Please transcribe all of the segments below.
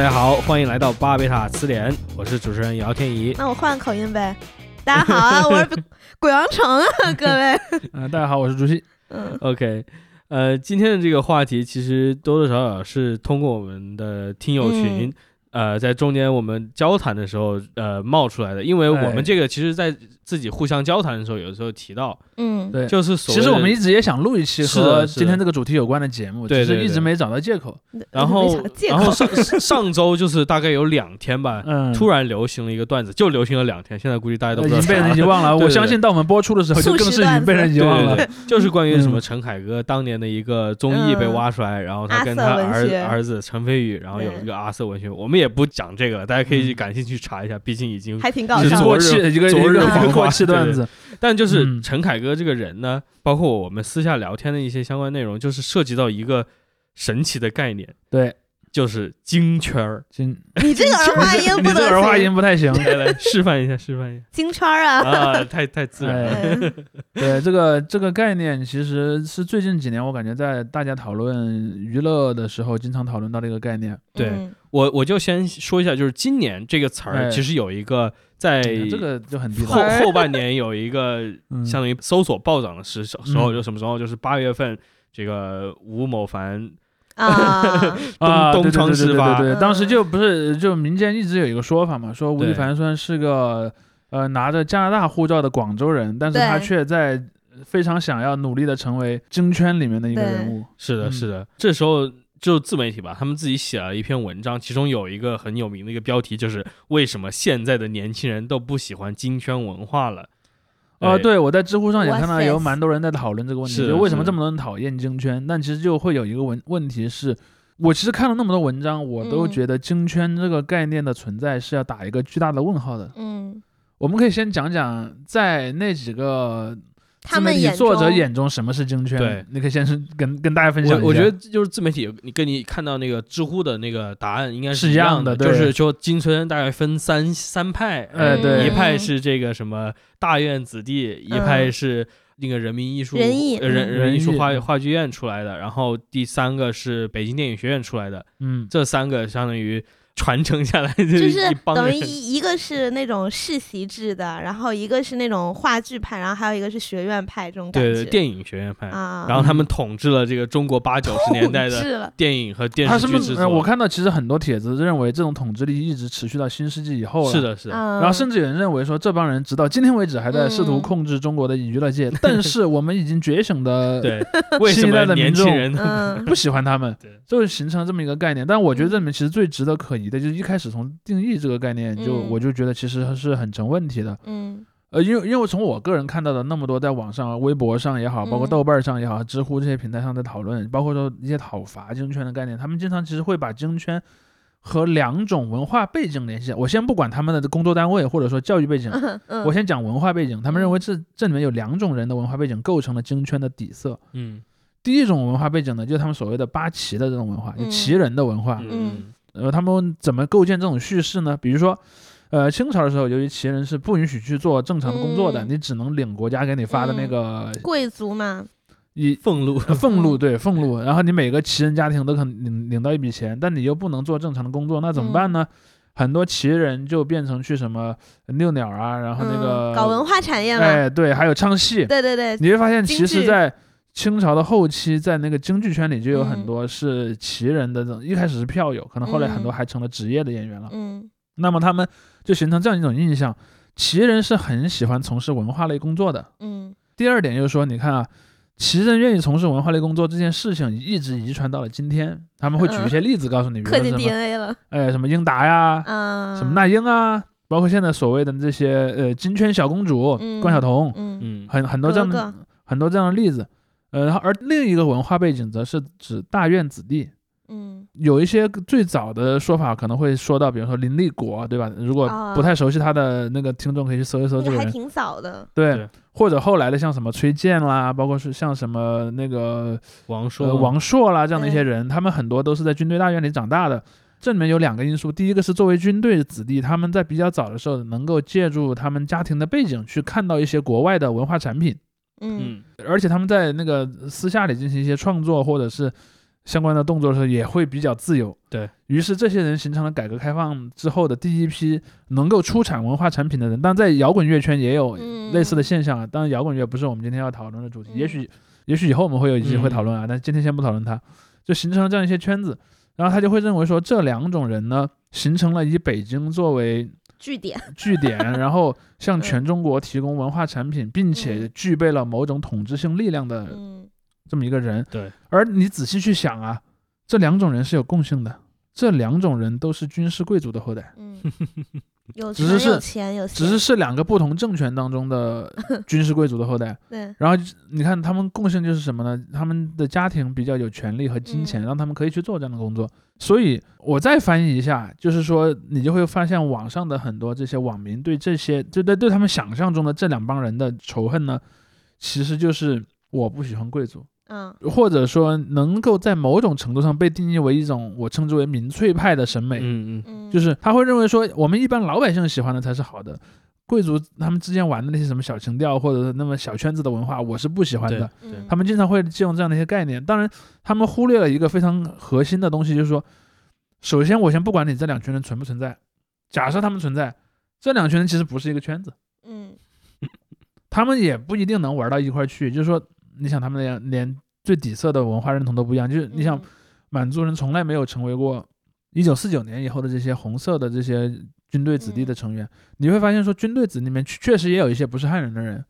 大家好，欢迎来到巴贝塔词典，我是主持人姚天怡。那我换口音呗。大家好啊，我是 鬼王城啊，各位。嗯、大家好，我是朱熹。嗯 OK，呃，今天的这个话题其实多多少少是通过我们的听友群，呃，在中间我们交谈的时候，呃，冒出来的。因为我哎们这个其实，在自己互相交谈的时候，有时候提到，嗯，对，就是所其实我们一直也想录一期和今天这个主题有关的节目，只是对对对一直没找到借口。然后然后上 上周就是大概有两天吧，嗯，突然流行了一个段子，就流行了两天，现在估计大家都已经被人遗忘了。我相信到我们播出的时候，就更是已经被人遗忘了。对对，就是关于什么嗯陈凯歌当年的一个综艺被挖出来，然后他跟他儿儿子陈飞宇，然后有一个阿瑟文学，我们也不讲这个了，大家可以嗯。感兴趣查一下，毕竟已经。还挺搞是笑昨日黄花一个过气段子。但就是嗯陈凯歌这个人呢，包括我们私下聊天的一些相关内容，就是涉及到一个神奇的概念，对，就是京圈儿。京，你这个儿化音 你不能这个儿化音不太行。来来示范一下，示范一下京圈儿啊。啊，太太自然了。对这个这个概念，其实是最近几年我感觉在大家讨论娱乐的时候，经常讨论到的一个概念。对嗯我我就先说一下，就是今年这个词儿哎其实有一个在这个就很后 后半年有一个嗯相当于搜索暴涨的时时候，嗯就什么时候？就是八月份，这个吴某凡啊，啊，东对对对对窗事发对对对，当时嗯。就不是就民间一直有一个说法嘛，说吴亦凡虽然是个呃拿着加拿大护照的广州人，但是他却在非常想要努力的成为京圈里面的一个人物。是的，嗯。是的，这时候就自媒体吧，他们自己写了一篇文章，其中有一个很有名的一个标题，就是为什么现在的年轻人都不喜欢京圈文化了。呃，哎，对，我在知乎上也看到有蛮多人在讨论这个问题，就为什么这么多人讨厌京圈？但其实就会有一个问问题是，我其实看了那么多文章，我都嗯觉得京圈这个概念的存在是要打一个巨大的问号的。嗯，我们可以先讲讲在那几个他们眼作者眼中什么是京圈？对，你可以先是跟跟大家分享。我我觉得就是自媒体，你跟你看到那个知乎的那个答案应该是一一样的对。就是说京村大概分三三派，哎对。一派是这个什么大院子弟，一派嗯是那个人民艺术人艺呃人嗯。人艺术话话剧院出来的，然后第三个是北京电影学院出来的，嗯，这三个相当于传承下来就是等于。一一个是那种世袭制的，然后一个是那种话剧派，然后还有一个是学院派这种感觉。对对，电影学院派，啊，然后他们统治了这个中国八九十年代的。电影和电他是不是？视剧制作。呃我看到其实很多帖子认为这种统治力一直持续到新世纪以后了。是。的，是的，嗯，然后甚至有人认为说，这帮人直到今天为止还在试图嗯控制中国的娱乐界，但是我们已经觉醒的对，为什新一代么的年轻人嗯不喜欢他们对，就是形成这么一个概念。但我觉得这里面其实最值得可疑的，就是一开始从定义这个概念，就嗯我就觉得其实是很成问题的。嗯呃，因为因为从我个人看到的那么多在网上、微博上也好，包括嗯豆瓣上也好、知乎这些平台上的讨论，包括说一些讨伐京圈的概念，他们经常其实会把京圈和两种文化背景联系。我先不管他们的工作单位或者说教育背景，嗯，我先讲文化背景。他们认为这这里面有两种人的文化背景构成了京圈的底色。嗯第一种文化背景呢，就是他们所谓的八旗的这种文化，就嗯旗人的文化。嗯呃，他们怎么构建这种叙事呢？比如说，呃，清朝的时候，由于旗人是不允许去做正常的工作的，嗯。你只能领国家给你发的那个贵族嘛，一、俸禄，呃俸禄，嗯对俸禄，然后你每个旗人家庭都可能领领到一笔钱，但你又不能做正常的工作，那怎么办呢？很多旗人就变成去什么遛鸟啊，然后那个、嗯搞文化产业嘛，哎，对，还有唱戏，对对对，你会发现，其实，在清朝的后期，在那个京剧圈里就有很嗯多是旗人的这种，一开始是票友，可能后来很多嗯还成了职业的演员了。嗯那么他们就形成这样一种印象：旗人是很喜欢从事文化类工作的。嗯第二点就是说，你看啊，旗人愿意从事文化类工作这件事情一直遗传到了今天。他们会举一些例子告诉你，比如刻进说什么，DNA 了，哎，什么英达呀，嗯，什么那英啊，包括现在所谓的这些呃金圈小公主、嗯关晓彤，嗯嗯很很多这样的很多这样的例子。呃，然后而另一个文化背景则是指大院子弟。嗯有一些最早的说法可能会说到，比如说林立国，对吧？如果啊不太熟悉他的那个听众，可以去搜一搜这个人。还挺早的，对，或者后来的像什么崔健啦，包括是像什么那个王朔、呃王朔啦这样的一些人，他们很多都是在军队大院里长大的。这里面有两个因素，第一个是作为军队的子弟，他们在比较早的时候能够借助他们家庭的背景去看到一些国外的文化产品，嗯嗯而且他们在那个私下里进行一些创作或者是相关的动作的时候，也会比较自由。对于是，这些人形成了改革开放之后的第一批能够出产文化产品的人。但在摇滚乐圈也有嗯类似的现象啊。当然，摇滚乐不是我们今天要讨论的主题，嗯也许也许以后我们会有一集会讨论啊，但今天先不讨论它。就形成了这样一些圈子，然后他就会认为说，这两种人呢，形成了以北京作为据点，据点，然后向嗯。全中国提供文化产品，并且嗯。具备了某种统治性力量的嗯。这么一个人。对，而你仔细去想啊，这两种人是有共性的，这两种人都是军事贵族的后代，嗯，有只是有钱有，只是是两个不同政权当中的 军事贵族的后代。对，然后你看他们共性就是什么呢？他们的家庭比较有权利和金钱，嗯让他们可以去做这样的工作。所以我再翻译一下，就是说你就会发现网上的很多这些网民对这些，就对对他们想象中的这两帮人的仇恨呢，其实就是我不喜欢贵族，嗯或者说能够在某种程度上被定义为一种我称之为民粹派的审美。嗯嗯嗯，就是他会认为说，我们一般老百姓喜欢的才是好的，贵族他们之间玩的那些什么小情调或者是那么小圈子的文化，我是不喜欢的。他们经常会借用这样的一些概念，当然他们忽略了一个非常核心的东西，就是说，首先我先不管你这两群人存不存在，假设他们存在，这两群人其实不是一个圈子，嗯他们也不一定能玩到一块儿去。就是说，你想他们连连最底色的文化认同都不一样，就是你想嗯满族人从来没有成为过一九四九年以后的这些红色的这些军队子弟的成员。你会发现说，军队子里面确确实也有一些不是汉人的人，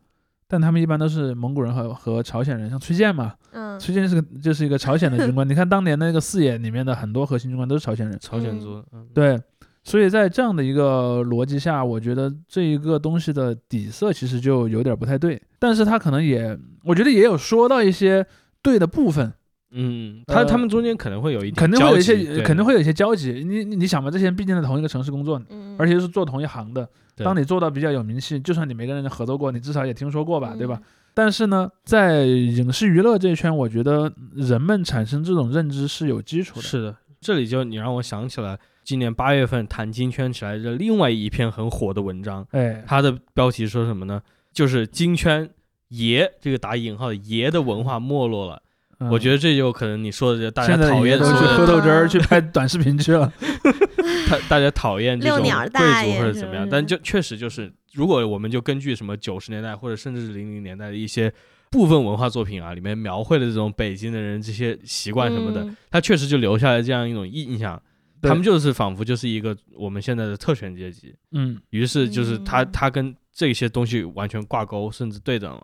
但他们一般都是蒙古人和和朝鲜人，像崔健嘛，嗯崔健是个就是一个朝鲜的军官。你看当年那个四野里面的很多核心军官都是朝鲜人，朝鲜族，嗯，对。所以在这样的一个逻辑下，我觉得这一个东西的底色其实就有点不太对，但是他可能也，我觉得也有说到一些对的部分，嗯，他呃他们中间可能会有一点肯定会有一些，交集对肯定会有一些交集。你你你想吧，这些人毕竟在同一个城市工作，嗯，而且是做同一行的。当你做到比较有名气，就算你没跟人家合作过，你至少也听说过吧，对吧？嗯？但是呢，在影视娱乐这一圈，我觉得人们产生这种认知是有基础的。是的，这里就你让我想起了今年八月份谈金圈起来的另外一篇很火的文章，哎，它的标题说什么呢？就是金圈爷这个打引号的爷的文化没落了。我觉得得这就可能你说的这大家讨厌的去说的喝豆汁儿，去拍短视频去了。他大家讨厌这种贵族或者怎么样但就确实就是，如果我们就根据什么九十年代或者甚至是零零年代的一些部分文化作品啊，里面描绘的这种北京的人这些习惯什么的，嗯他确实就留下来这样一种印象，对他们就是仿佛就是一个我们现在的特权阶级，嗯，于是就是他嗯他跟这些东西完全挂钩，甚至对等了。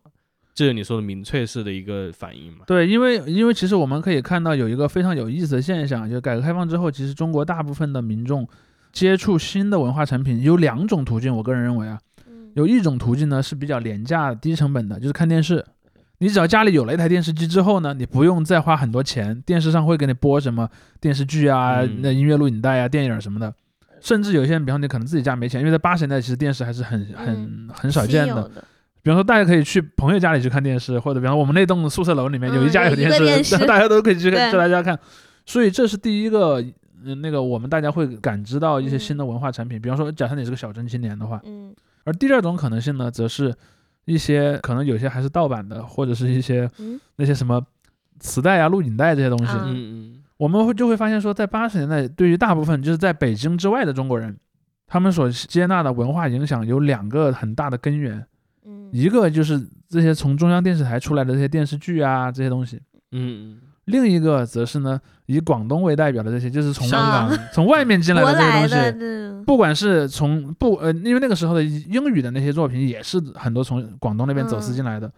这是你说的民粹式的一个反应嘛？对，因为因为其实我们可以看到有一个非常有意思的现象，就是改革开放之后，其实中国大部分的民众接触新的文化产品有两种途径，我个人认为啊，嗯有一种途径呢是比较廉价、低成本的，就是看电视。你只要家里有了一台电视机之后呢，你不用再花很多钱，电视上会给你播什么电视剧啊、嗯那音乐录影带啊、电影什么的。甚至有些人，比方你可能自己家没钱，因为在八十年代其实电视还是很很很少见的。的，比方说，大家可以去朋友家里去看电视，或者比方说我们那栋宿舍楼里面有一家嗯有电视，电视大家都可以去 看去大家看。所以这是第一个，嗯，那个我们大家会感知到一些新的文化产品。比方说，假设你是个小镇青年的话，嗯而第二种可能性呢，则是一些可能有些还是盗版的，或者是一些嗯那些什么磁带啊、录影带这些东西。啊嗯嗯我们会就会发现说，在八十年代，对于大部分就是在北京之外的中国人，他们所接纳的文化影响有两个很大的根源。嗯一个就是这些从中央电视台出来的这些电视剧啊这些东西，嗯嗯另一个则是呢以广东为代表的这些，就是从香港啊从外面进来的这些东西。不管是从不呃，因为那个时候的英语的那些作品也是很多从广东那边走私进来的，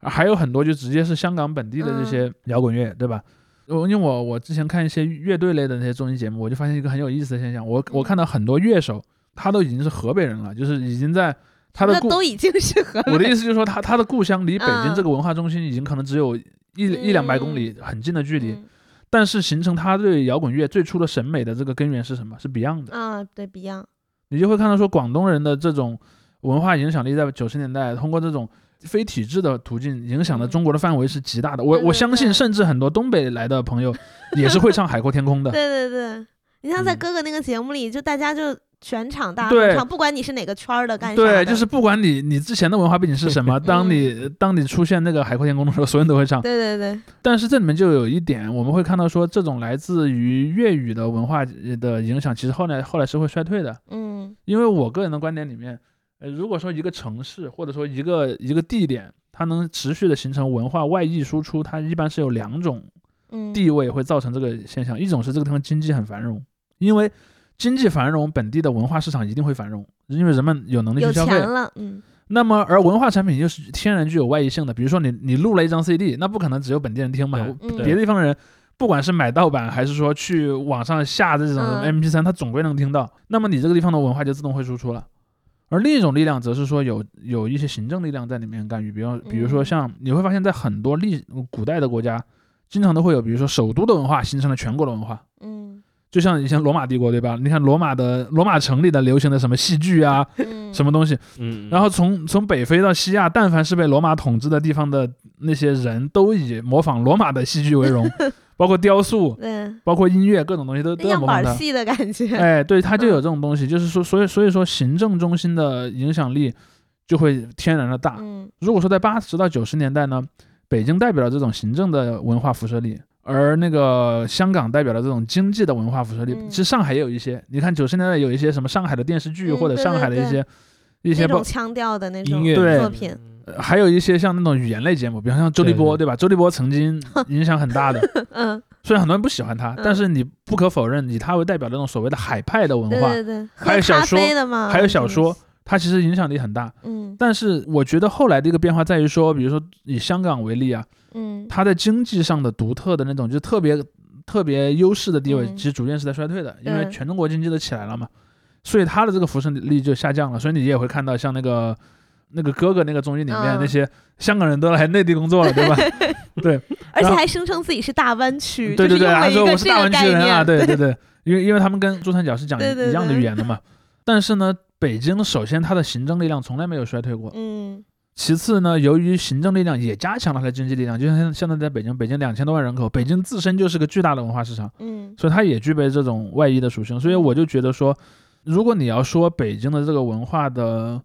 啊还有很多就直接是香港本地的这些摇滚乐，对吧？我因为我我之前看一些乐队类的那些综艺节目，我就发现一个很有意思的现象，我我看到很多乐手他都已经是河北人了，就是已经在他的故都已经是河我的意思就是说，他他的故乡离北京嗯。这个文化中心已经可能只有一一两百公里很近的距离，嗯但是形成他对摇滚乐最初的审美的这个根源是什么？是 Beyond 的。啊，对 Beyond，你就会看到说，广东人的这种文化影响力在九十年代通过这种非体制的途径影响了嗯中国的范围是极大的。我我相信，甚至很多东北来的朋友也是会唱《海阔天空》的。对对对，你像在嗯哥哥那个节目里，就大家就全场大合唱，不管你是哪个圈儿的，干啥对，就是不管你你之前的文化背景是什么，当你当你出现那个海阔天空的时候，所有人都会唱。对对对，但是这里面就有一点，我们会看到说，这种来自于粤语的文化的影响，其实后来后来是会衰退的。嗯因为我个人的观点里面，呃，如果说一个城市或者说一个一个地点，它能持续的形成文化外溢输出，它一般是有两种嗯，地位会造成这个现象，一种是这个地方经济很繁荣，因为经济繁荣，本地的文化市场一定会繁荣，因为人们有能力去消费。了，嗯那么而文化产品又是天然具有外溢性的，比如说你你录了一张 CD，那不可能只有本地人听嘛，嗯别的地方的人。不管是买盗版还是说去网上下这种嗯 MP3，他总归能听到。那么你这个地方的文化就自动会输出了。而另一种力量则是说有有一些行政力量在里面干预，比如比如说嗯像你会发现在很多历古代的国家，经常都会有，比如说首都的文化形成了全国的文化，嗯就像以前罗马帝国对吧？你看罗马的罗马城里的流行的什么戏剧啊，嗯，什么东西，嗯，然后从从北非到西亚，但凡是被罗马统治的地方的那些人，都以模仿罗马的戏剧为荣，包括雕塑，对。包括音乐，各种东西都都要模仿它。板戏的感觉，哎，对，它就有嗯这种东西，就是说，所以所以说，行政中心的影响力就会天然的大。嗯。如果说在八十到九十年代呢，北京代表了这种行政的文化辐射力，而那个香港代表的这种经济的文化辐射力。嗯。其实上海也有一些，你看九十年代有一些什么上海的电视剧，嗯或者上海的一些一些种，腔调的那种音乐。作品，呃还有一些像那种语言类节目，比方像周立波，对对。吧？周立波曾经影响很大的，嗯，虽然很多人不喜欢他，嗯。但是你不可否认，以他为代表的那种所谓的海派的文化，对对对，还有小说还有小说它其实影响力很大。嗯但是我觉得后来的一个变化在于说，比如说以香港为例啊，嗯它在经济上的独特的那种就特别特别优势的地位，嗯其实逐渐是在衰退的，因为全中国经济都起来了嘛，所以它的这个辐射力就下降了。所以你也会看到像那个那个哥哥那个综艺里面、嗯那些香港人都来内地工作了，对吧？对而且还声称自己是大湾区，对对对，就是用了他一个这说我是大湾区人啊，对对对，因为因为他们跟珠三角是讲一样的语言的嘛。但是呢，北京首先它的行政力量从来没有衰退过，嗯其次呢，由于行政力量也加强了它的经济力量，就像现在在北京，北京两千多万人口，北京自身就是个巨大的文化市场，嗯所以它也具备这种外溢的属性。所以我就觉得说，如果你要说北京的这个文化的，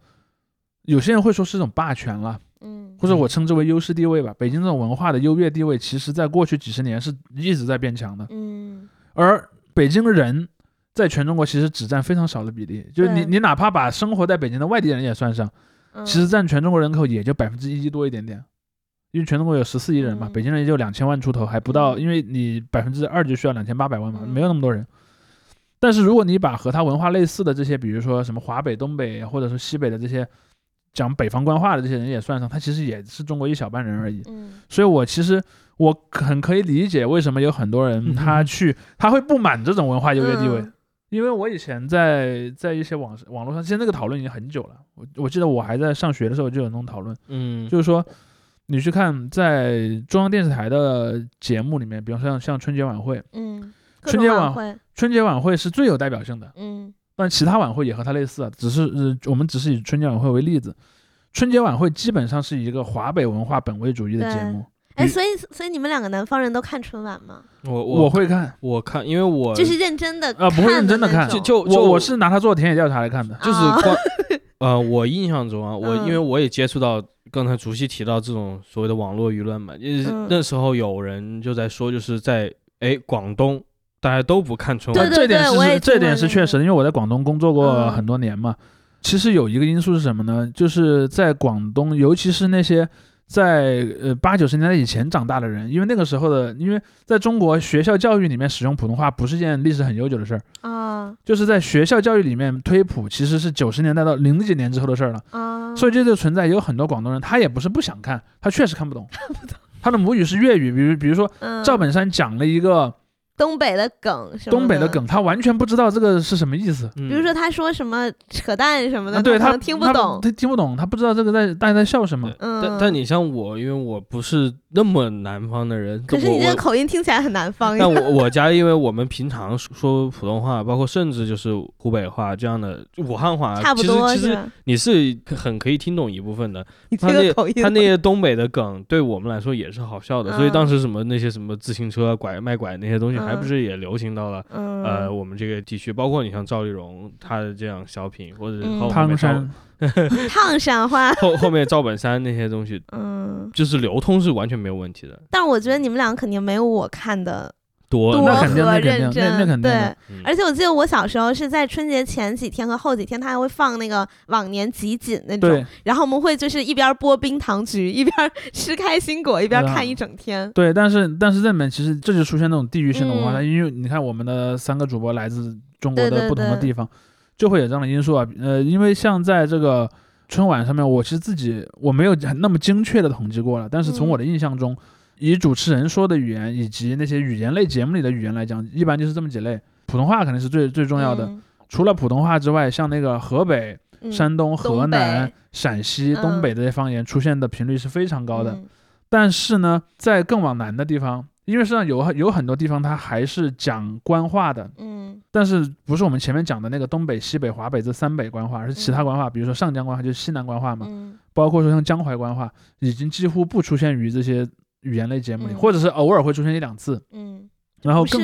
有些人会说是一种霸权了，嗯或者我称之为优势地位吧。北京这种文化的优越地位，其实在过去几十年是一直在变强的，嗯而北京人。在全中国其实只占非常少的比例，就是你你哪怕把生活在北京的外地人也算上，嗯，其实占全中国人口也就百分之一多一点点，因为全中国有十四亿人嘛，嗯北京人也就两千万出头，还不到，嗯。因为你百分之二就需要两千八百万嘛，嗯没有那么多人。但是如果你把和它文化类似的这些，比如说什么华北、东北或者是西北的这些讲北方官话的这些人也算上，他其实也是中国一小半人而已。嗯。所以我其实我很可以理解为什么有很多人他去他会不满这种文化优越地位。嗯因为我以前在在一些网网络上，其实那个讨论已经很久了。我我记得我还在上学的时候就有那种讨论，嗯，就是说你去看在中央电视台的节目里面，比方说像像春节晚会，嗯，春节晚会，春节晚会是最有代表性的，嗯但其他晚会也和它类似啊，只是呃我们只是以春节晚会为例子。春节晚会基本上是一个华北文化本位主义的节目，哎，所以所以你们两个南方人都看春晚吗？我我我会看我看，因为我就是认真的啊，不会认真的看，就就就我我是拿它做田野调查来看的。就是啊光，呃，我印象中啊，我因为嗯我也接触到刚才竹溪提到这种所谓的网络舆论嘛，就是嗯那时候有人就在说，就是在哎广东大家都不看春晚，对对这点我也是这点是确实，因为我在广东工作过嗯很多年嘛。其实有一个因素是什么呢？就是在广东，尤其是那些在呃八九十年代以前长大的人，因为那个时候的，因为在中国学校教育里面使用普通话不是件历史很悠久的事儿，啊。就是在学校教育里面推普其实是九十年代到零几年之后的事儿了。啊，所以这就存在有很多广东人，他也不是不想看，他确实看不懂，他的母语是粤语，比如比如说嗯。赵本山讲了一个东北的梗什么东北的梗，他完全不知道这个是什么意思。嗯，比如说他说什么 扯淡什么的，啊，对他听不他懂。他听不懂，他不知道这个在大家在笑什么。嗯，但但你像我，因为我不是那么南方的人，可是你这个口音听起来很南方。但我我家因为我们平常说说普通话，包括甚至就是湖北话这样的武汉话，差不其实其实？你是很可以听懂一部分的。你他那这个口音，他那些东北的梗对我们来说也是好笑的，所以嗯当时什么那些什么自行车拐卖拐那些东西，还不是也流行到了嗯呃我们这个地区？包括你像赵丽蓉她的这样小品，或者后后面赵汤山 烫山花，后后面赵本山那些东西，嗯，就是流通是完全没有问题的。但我觉得你们俩肯定没有我看的多多那肯定那肯定那认真，那肯定对。嗯而且我记得我小时候是在春节前几天和后几天，他还会放那个往年集锦那种，然后我们会就是一边播冰糖橘，一边 吃开心果，一边看一整天。对，但是但是这里面其实这就出现那种地域性的文化，嗯因为你看我们的三个主播来自中国的不同的对地方，就会有这样的因素啊。呃，因为像在这个春晚上面，我其实自己我没有很那么精确的统计过了，但是从嗯我的印象中，以主持人说的语言以及那些语言类节目里的语言来讲，一般就是这么几类。普通话肯定是最最重要的，嗯。除了普通话之外，像那个河北、嗯。山东、河南、陕西、东嗯北这些方言出现的频率是非常高的。嗯。但是呢，在更往南的地方，因为实际上有有很多地方它还是讲官话的，嗯。但是不是我们前面讲的那个东北、西北、华北这三北官话，而是其他嗯官话，比如说上江官话就是西南官话嘛，嗯。包括说像江淮官话，已经几乎不出现于这些语言类节目里，嗯。或者是偶尔会出现一两次。嗯，然后更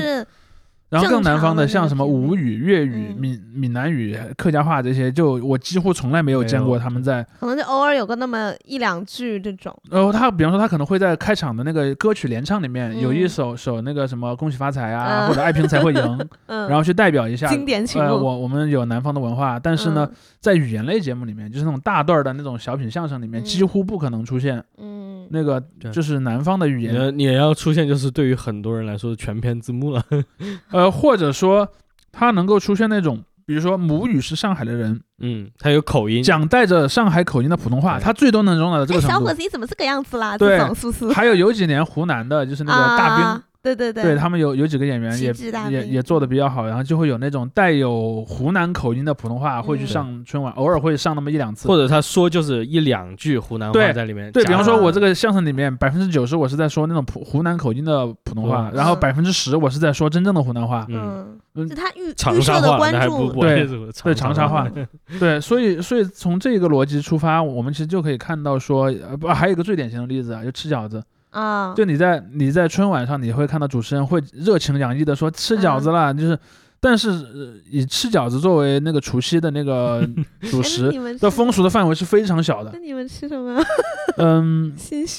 然后更南方的像什么吴语、粤语、嗯。闽闽南语、客家话这些，就我几乎从来没有见过他们在可能就偶尔有个那么一两句这种。然后他比方说他可能会在开场的那个歌曲联唱里面有一嗯首首那个什么恭喜发财啊，嗯或者爱拼才会赢，嗯，然后去代表一下。经典曲呃，目。我我们有南方的文化，但是呢，嗯。在语言类节目里面，就是那种大段儿的那种小品相声里面，嗯。几乎不可能出现。嗯，那个就是南方的语言，你也要出现，就是对于很多人来说全篇字幕了。呃，或者说他能够出现那种，比如说母语是上海的人嗯，他有口音，讲带着上海口音的普通话，他最多能容纳到这哎，个程度小伙。子，你怎么这个样子啦？对这种是不是？还有有几年湖南的，就是那个大兵，啊对对对他们有有几个演员也也也做的比较好，然后就会有那种带有湖南口音的普通话会去嗯上春晚，偶尔会上那么一两次。或者他说就是一两句湖南话在里面夹对。比方说，我这个相声里面百分之九十我是在说那种普湖南口音的普通话，嗯然后百分之十我是在说真正的湖南话。嗯，嗯，他预长预设的关注，对对长沙话话，对，所以所以从这个逻辑出发，我们其实就可以看到说，呃，不，还有一个最典型的例子啊，就吃饺子。啊，就你在你在春晚上，你会看到主持人会热情洋溢的说吃饺子啦，就是，但是、呃以吃饺子作为那个除夕的那个 主哎食的风俗的范围是非常小的那。你们吃什么？嗯。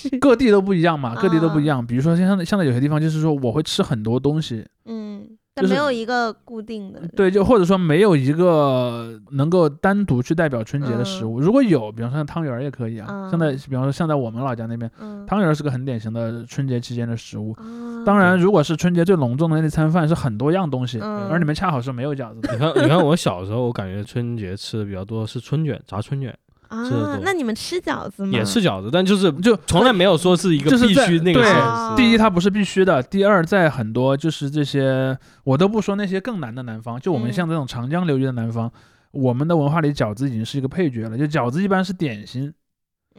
各地都不一样嘛，各地都不一啊样。比如说像像在有些地方，就是说我会吃很多东西，嗯，就是但没有一个固定的。对，就或者说没有一个能够单独去代表春节的食嗯物。如果有，比方说像汤圆儿也可以啊。像在啊比方说像在我们老家那边，嗯，汤圆儿是个很典型的春节期间的食物。啊当然，如果是春节最隆重的那餐饭是很多样东西，嗯而你们恰好是没有饺子的。你看，你看我小时候，我感觉春节吃的比较多是春卷、炸春卷，啊那你们吃饺子吗？也吃饺子，但就是就从来没有说是一个必须那个。第一，它不是必须的；第二，在很多就是这些，我都不说那些更难的南方，就我们嗯像这种长江流域的南方，我们的文化里饺子已经是一个配角了。就饺子一般是点心，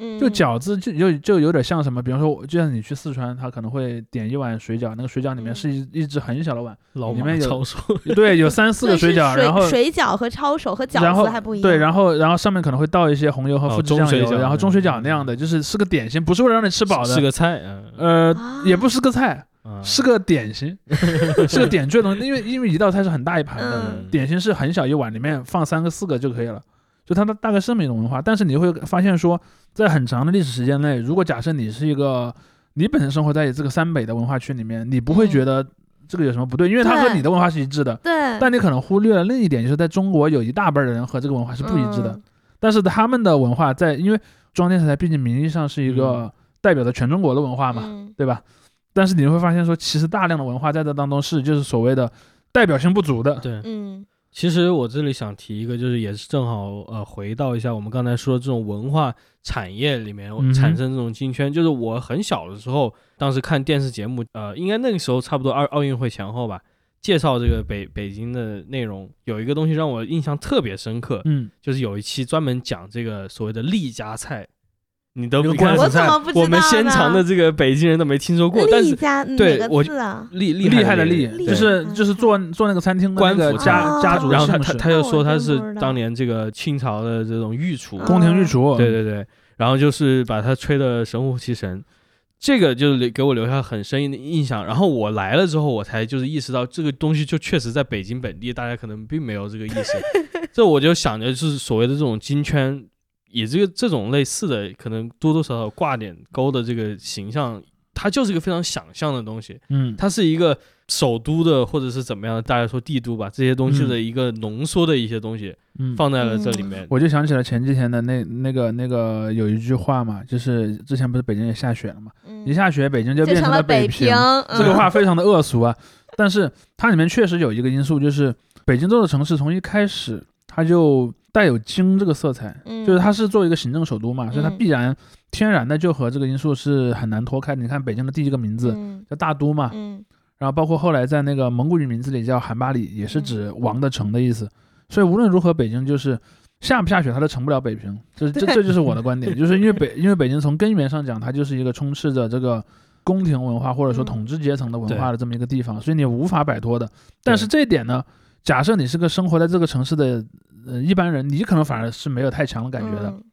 嗯，就饺子就就就有点像什么，比方说，就像你去四川，他可能会点一碗水饺，那个水饺里面嗯是一一只很小的碗，老里面有抄手，对，有三四个水饺，然后水饺和抄手和饺然后子还不一样。对，然后然后上面可能会倒一些红油和哦富士酱油，中水饺然后中水饺嗯那样的，就是是个点心，不是为了让你吃饱的，是个菜，嗯呃，啊也不是个菜，啊是个点心，是个点缀的东西，因为因为一道菜是很大一盘的，嗯点心是很小一碗，里面放三个四个就可以了。就它的大概是这么一种文化，但是你会发现说，在很长的历史时间内，如果假设你是一个你本身生活在这个三北的文化区里面，你不会嗯。觉得这个有什么不对，因为它和你的文化是一致的。对，但你可能忽略了另一点，就是在中国有一大半儿的人和这个文化是不一致的，嗯。但是他们的文化在，因为中央电视台毕竟名义上是一个嗯。代表着全中国的文化嘛，嗯。对吧？但是你会发现说，其实大量的文化在这当中是就是所谓的代表性不足的。对，嗯其实我这里想提一个，就是也是正好呃回到一下我们刚才说的这种文化产业里面产生这种金圈，就是我很小的时候，当时看电视节目，呃，应该那个时候差不多奥奥运会前后吧，介绍这个北北京的内容，有一个东西让我印象特别深刻，嗯，就是有一期专门讲这个所谓的丽家菜，你都不看我怎么不知道我们先尝的这个北京人都没听说过，但是丽家对我哪个字啊？厉厉厉害的厉就是就是做做那个餐厅的官府家家族然后他，他他就哦我说他是当年这个清朝的这种御厨，啊宫廷御厨。对对对，然后就是把他吹的神乎其神。这个就是留给我留下很深的印象。然后我来了之后，我才就是意识到这个东西就确实在北京本地，大家可能并没有这个意识。这我就想着是所谓的这种金圈，以这个这种类似的，可能多多少少挂点钩的这个形象，它就是一个非常想象的东西。嗯，它是一个首都的或者是怎么样的，大家说帝都吧，这些东西的一个浓缩的一些东西嗯，放在了这里面。我就想起了前几天的那那个那个有一句话嘛，就是之前不是北京也下雪了嘛，嗯一下雪北京就变成变了北平。嗯这个话非常的恶俗啊，但是它里面确实有一个因素，就是北京这座城市从一开始它就带有京这个色彩，嗯就是它是作为一个行政首都嘛，所以它嗯必然天然的就和这个因素是很难脱开的。你看北京的第一个名字嗯叫大都嘛，嗯然后包括后来在那个蒙古语名字里叫韩巴里，也是指嗯王的城的意思。所以无论如何，北京就是下不下雪，它都成不了北平。这这这就是我的 观点，就是因为北因为北京从根源上讲，它就是一个充斥着这个宫廷文化或者说嗯统治阶层的文化的这么一个地方，所以你无法摆脱的。但是这一点呢，假设你是个生活在这个城市的呃一般人，你可能反而是没有太强的感觉的。嗯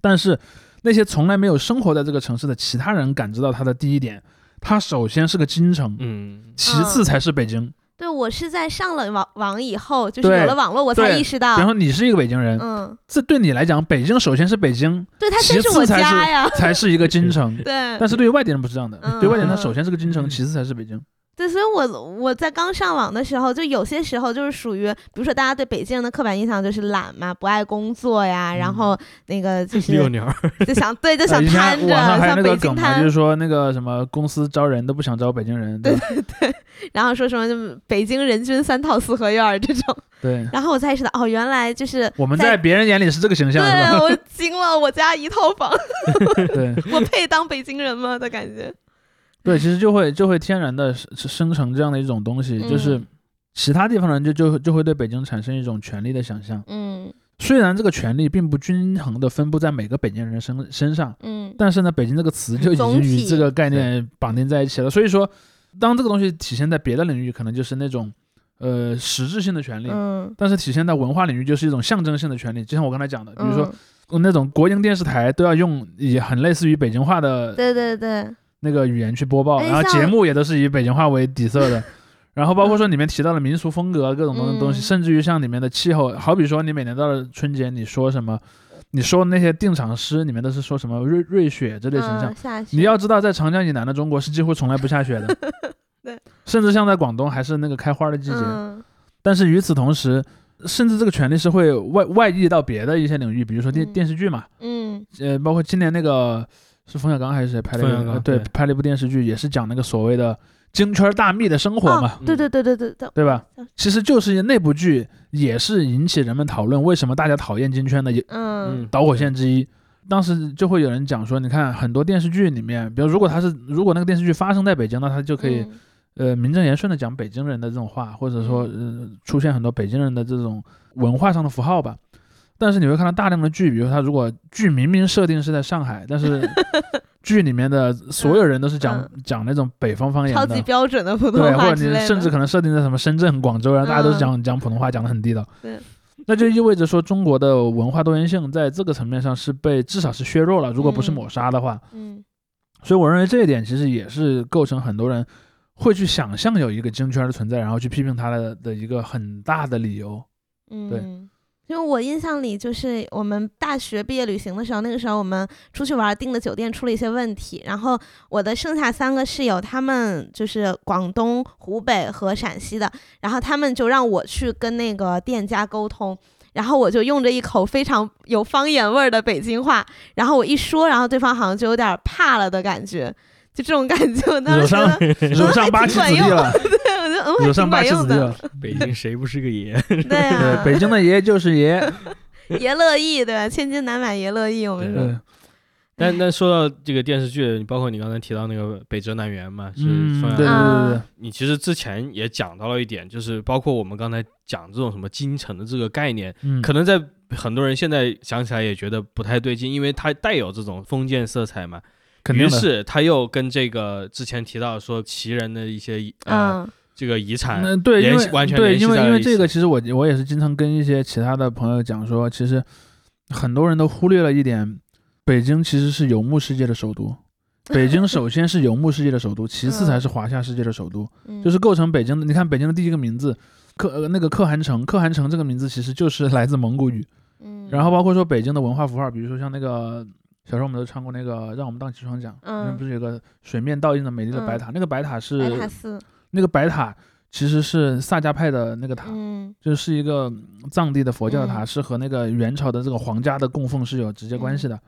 但是那些从来没有生活在这个城市的其他人感知到它的第一点，它首先是个京城，嗯，其次才是北京。对我是在上了网网以后，就是有了网络，我才意识到比方，说你是一个北京人，嗯，这对你来讲，北京首先是北京，对，它其真是我次才家呀，才是一个京城。对，但是对于外地人不是这样的，嗯对外地人他首先是个京城，嗯其次才是北京。对，所以我我在刚上网的时候，就有些时候就是属于，比如说大家对北京人的刻板印象就是懒嘛，不爱工作呀，然嗯。后那个 就是遛鸟，就想对，就呃想瘫着，像北个梗嘛，就是，说那个什么公司招人都不想招北京人，对对对然后说什么就北京人均三套四合院儿这种，对。然后我才意识到，哦，原来就是我们在别人眼里是这个形象，对，我惊了，我家一套房，对。我配当北京人吗？的感觉？对，其实就会就会天然的生成这样的一种东西，就是嗯其他地方人就就就会对北京产生一种权力的想象。嗯虽然这个权力并不均衡的分布在每个北京人身身上，嗯但是呢，北京这个词就已经与这个概念绑定在一起了。所以说，当这个东西体现在别的领域，可能就是那种呃实质性的权利，嗯，但是体现在文化领域就是一种象征性的权利。就像我刚才讲的，比如说嗯那种国营电视台都要用以很类似于北京话的对对对，那个语言去播报，哎然后节目也都是以北京话为底色的。然后包括说里面提到的民俗风格各种东东西，嗯。甚至于像里面的气候，好比说你每年到了春节，你说什么，你说那些定场诗里面都是说什么瑞瑞雪这类形象嗯，，你要知道，在长江以南的中国是几乎从来不下雪的，对，甚至像在广东还是那个开花的季节。嗯。但是与此同时，甚至这个权利是会外外溢到别的一些领域，比如说电、嗯。电视剧嘛，嗯。呃，包括今年那个是冯小刚还是谁拍的对对，拍了一部电视剧，也是讲那个所谓的京圈大秘的生活嘛，哦，对对对对对对，对吧嗯？其实就是那部剧也是引起人们讨论为什么大家讨厌京圈的嗯导火线之一。当时就会有人讲说，你看很多电视剧里面，比如如果他是如果那个电视剧发生在北京，那他就可以、嗯呃名正言顺的讲北京人的这种话，或者说嗯呃出现很多北京人的这种文化上的符号吧。但是你会看到大量的剧，比如他如果剧明明设定是在上海，但是 剧里面的所有人都是讲、嗯讲那种北方方言的超级，标准的普通话对，或者你甚至可能设定在什么深圳、广州，然后大家都是嗯讲、讲普通话，讲的很地道。对，那就意味着说中国的文化多元性在这个层面上是被至少是削弱了，如果不是嗯抹杀的话。嗯所以我认为这一点其实也是构成很多人会去想象有一个京圈的存在，然后去批评它的的一个很大的理由。对嗯。因为我印象里，就是我们大学毕业旅行的时候，那个时候我们出去玩订的酒店出了一些问题，然后我的剩下三个室友，他们就是广东、湖北和陕西的，然后他们就让我去跟那个店家沟通，然后我就用着一口非常有方言味儿的北京话，然后我一说，然后对方好像就有点怕了的感觉，就这种感觉，我当时觉上得，惹上 八旗子弟了，对，我觉得嗯，还惹上挺八旗子的，北京谁不是个爷？对啊，，北京的爷就是爷。爷乐意，对吧？千金难买爷乐意，我们说，但但说到这个电视剧，包括你刚才提到那个《北辙南辕》嘛，是嗯，冯小对对。对你其实之前也讲到了一点，就是包括我们刚才讲这种什么京城的这个概念，嗯，可能在很多人现在想起来也觉得不太对劲，因为它带有这种封建色彩嘛。于肯定的。是他又跟这个之前提到说旗人的一些呃、嗯这个遗产那对，因为完全对，联系因为因为这个，其实我我也是经常跟一些其他的朋友讲说，其实很多人都忽略了一点，北京其实是游牧世界的首都。北京首先是游牧世界的首都，其次嗯才是华夏世界的首都，嗯就是构成北京的。你看北京的第一个名字，可呃那个可汗城，可汗城这个名字其实就是来自蒙古语。嗯，然后包括说北京的文化符号，比如说像那个小时候我们都唱过那个《让我们荡起双桨》，嗯那不是有个水面倒映的美丽的白嗯塔？那个白塔是白塔寺，那个白塔其实是萨迦派的那个塔，嗯就是一个嗯藏地的佛教塔，嗯是和那个元朝的这个皇家的供奉是有直接关系嗯的。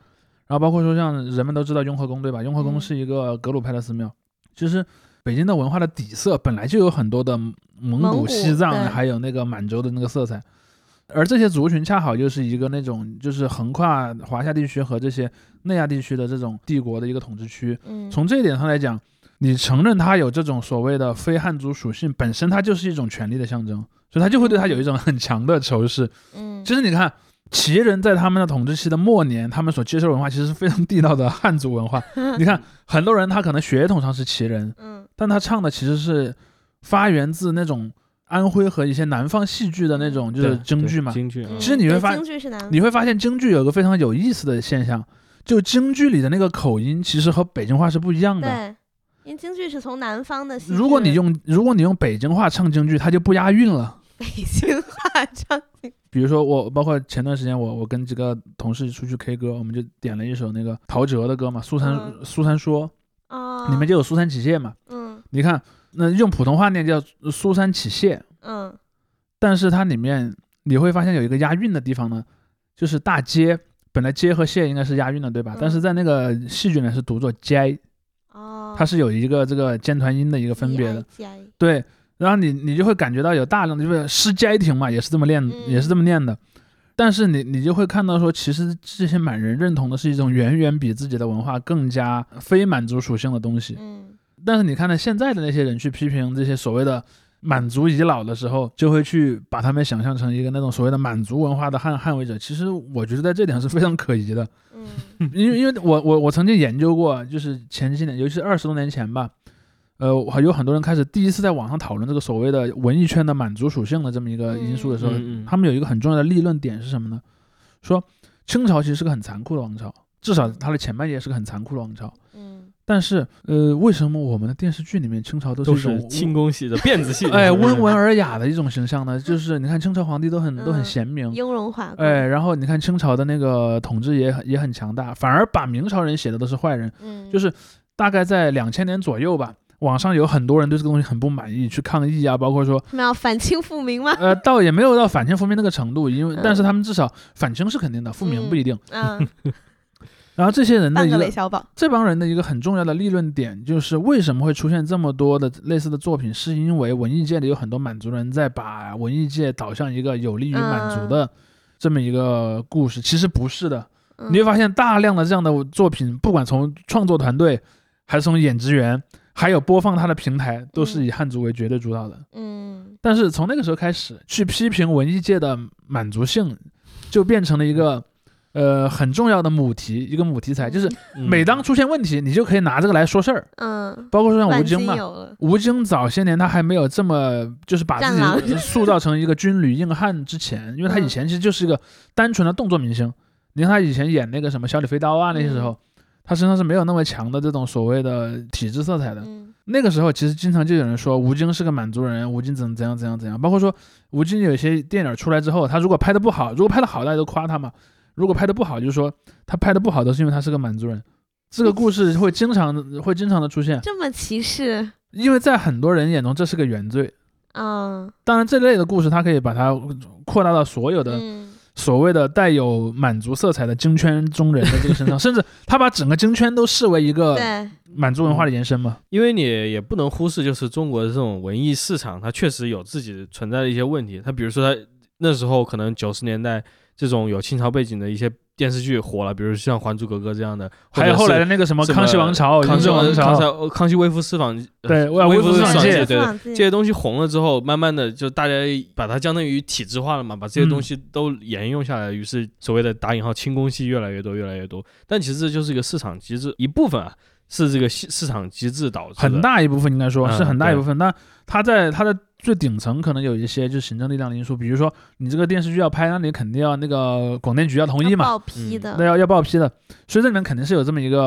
然后包括说像人们都知道雍和宫对吧？雍和宫嗯是一个格鲁派的寺庙。其实北京的文化的底色本来就有很多的蒙古、西藏，还有那个满洲的那个色彩。而这些族群恰好就是一个那种就是横跨华夏地区和这些内亚地区的这种帝国的一个统治区。嗯，从这一点上来讲，你承认他有这种所谓的非汉族属性，本身它就是一种权力的象征，所以他就会对他有一种很强的仇视。嗯其实你看，齐人在他们的统治期的末年，他们所接受的文化其实是非常地道的汉族文化。你看，很多人他可能血统上是齐人，嗯但他唱的其实是发源自那种安徽和一些南方戏剧的那种就是京剧嘛。京剧其实你会发京剧是南你会发现京剧有个非常有意思的现象，就京剧里的那个口音其实和北京话是不一样的。对，因为京剧是从南方的戏剧，如果你用如果你用北京话唱京剧，它就不押韵了。北京话唱京，比如说我，包括前段时间我我跟几个同事出去 K 歌，我们就点了一首那个陶喆的歌嘛，苏三、嗯。苏三说，哦，里面就有苏三起解嘛。嗯。你看，那用普通话念叫苏三起解，嗯。但是它里面你会发现有一个押韵的地方呢，就是大街，本来街和谢应该是押韵的，对吧？嗯。但是在那个戏剧里面是读作街，哦，它是有一个这个尖团音的一个分别的。对，然后你你就会感觉到有大量的就是诗斋亭嘛，也是这么念，嗯也是这么念的。但是你你就会看到说，其实这些满人认同的是一种远远比自己的文化更加非满族属性的东西。嗯但是你看到现在的那些人去批评这些所谓的满族遗老的时候，就会去把他们想象成一个那种所谓的满族文化的捍捍卫者。其实我觉得在这点是非常可疑的。嗯 因为因为我我我曾经研究过，就是前几年，尤其是二十多年前吧，呃，有很多人开始第一次在网上讨论这个所谓的文艺圈的满族属性的这么一个因素的时候，他们有一个很重要的立论点是什么呢？说清朝其实是个很残酷的王朝，至少它的前半叶是个很残酷的王朝。嗯但是，呃，为什么我们的电视剧里面清朝都是都一种是轻功系的辫子戏，哎温文尔雅的一种形象呢？就是你看清朝皇帝都很都很嗯贤明，雍容华贵，哎，然后你看清朝的那个统治也很也很强大，反而把明朝人写的都是坏人。嗯，就是大概在两千年左右吧，网上有很多人对这个东西很不满意，去抗议啊，包括说，他们要反清复明吗？呃，倒也没有到反清复明那个程度，因为嗯但是他们至少反清是肯定的，复明不一定。嗯，然后这些人的一个个韦小宝，这帮人的一个很重要的立论点，就是为什么会出现这么多的类似的作品，是因为文艺界里有很多满族人在把文艺界导向一个有利于满族的这么一个故事，其实不是的。嗯。你会发现大量的这样的作品，不管从创作团队，还是从演职员，还有播放它的平台，都是以汉族为绝对主导的。嗯。但是从那个时候开始，去批评文艺界的满族性，就变成了一个呃很重要的母题，一个母题材，就是嗯每当出现问题，你就可以拿这个来说事儿。嗯，包括说像吴京嘛，吴京早些年他还没有这么就是把自己塑造成一个军旅硬汉之前，因为他以嗯前其实就是一个单纯的动作明星。你看他以前演那个什么小李飞刀啊，那些时候，他身上是没有那么强的这种所谓的体制色彩的。嗯那个时候其实经常就有人说吴京是个满族人，吴京怎怎样怎样怎样。包括说吴京有些电影出来之后，他如果拍的不好，如果拍的好，大家都夸他嘛；如果拍的不好，就是说他拍的不好都是因为他是个满族人。这个故事会经常会经常的出现，这么歧视，因为在很多人眼中这是个原罪。嗯当然，这类的故事它可以把它扩大到所有的嗯所谓的带有满族色彩的京圈中人的这个身上，甚至他把整个京圈都视为一个，满族文化的延伸嘛。因为你也不能忽视，就是中国的这种文艺市场，它确实有自己存在的一些问题。它比如说，它那时候可能九十年代这种有清朝背景的一些电视剧火了，比如像《还珠格格》这样的，还有后来的那个什么康熙王朝、康熙王朝，呃康熙微服私访，呃对微微服私访记对这些东西红了之后，慢慢的就大家把它相当于体制化了嘛，把这些东西都沿用下来，于是所谓的打引号清宫戏越来越多，越来越多。但其实这就是一个市场机制一部分啊，是这个市市场机制导致的很大一部分应该说嗯是很大一部分。那它在它的最顶层可能有一些就是行政力量的因素，比如说你这个电视剧要拍，那你肯定要那个广电局要同意嘛，报批嗯的，那要要报批的，所以这里面肯定是有这么一个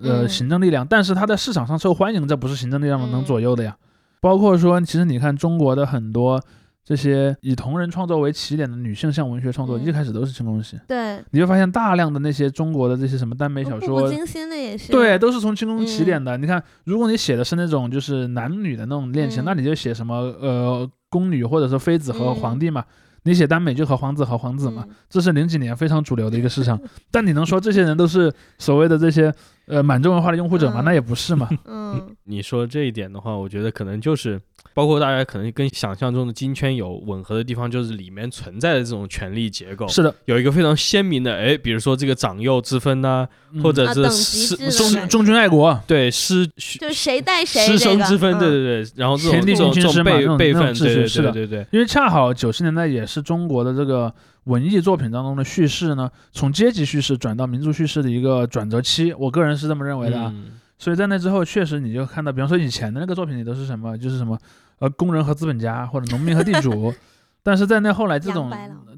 呃嗯行政力量，但是它在市场上受欢迎，这不是行政力量能嗯左右的呀。包括说，其实你看中国的很多这些以同人创作为起点的女性向文学创作，嗯一开始都是清宫戏，对，你会发现大量的那些中国的这些什么耽美小步步说。惊心的也是，对，都是从清宫起嗯点的。你看，如果你写的是那种就是男女的那种恋情，嗯那你就写什么呃宫女或者说妃子和嗯皇帝嘛。你写耽美就和皇子和皇子嘛，嗯这是零几年非常主流的一个市场。但你能说这些人都是所谓的这些呃满洲文化的拥护者吗？嗯那也不是嘛。嗯你说这一点的话，我觉得可能就是，包括大家可能跟想象中的金圈有吻合的地方，就是里面存在的这种权力结构，是的，有一个非常鲜明的，哎，比如说这个长幼之分呐、嗯或者是师忠忠君爱国，对师就是谁带谁师生之分，嗯对对对，然后这种这种辈辈分，对对对，因为恰好九十年代也是中国的这个文艺作品当中的叙事呢，从阶级叙事转到民族叙事的一个转折期。我个人是这么认为的啊。嗯所以在那之后，确实你就看到，比方说以前的那个作品里都是什么，就是什么呃工人和资本家或者农民和地主，但是在那后来这种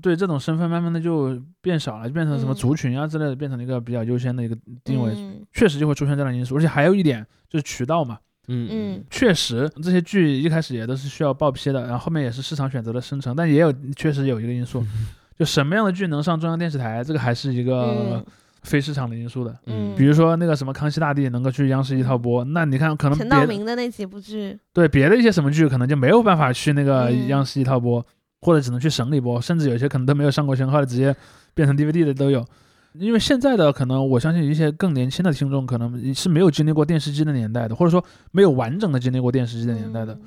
对这种身份慢慢的就变少了，就变成什么嗯族群啊之类的，变成了一个比较优先的一个定位，嗯确实就会出现这样的因素。而且还有一点就是渠道嘛，嗯嗯确实这些剧一开始也都是需要报批的，然后后面也是市场选择的生成，但也有确实有一个因素，就什么样的剧能上中央电视台，这个还是一个嗯非市场的因素的。嗯，比如说那个什么康熙大帝能够去央视一套播，那你看可能陈道别的明的那几部剧，对别的一些什么剧可能就没有办法去那个嗯央视一套播，或者只能去省里播，甚至有些可能都没有上过宣，后来直接变成 DVD 的都有。因为现在的可能，我相信一些更年轻的听众可能是没有经历过电视机的年代的，或者说没有完整的经历过电视机的年代的。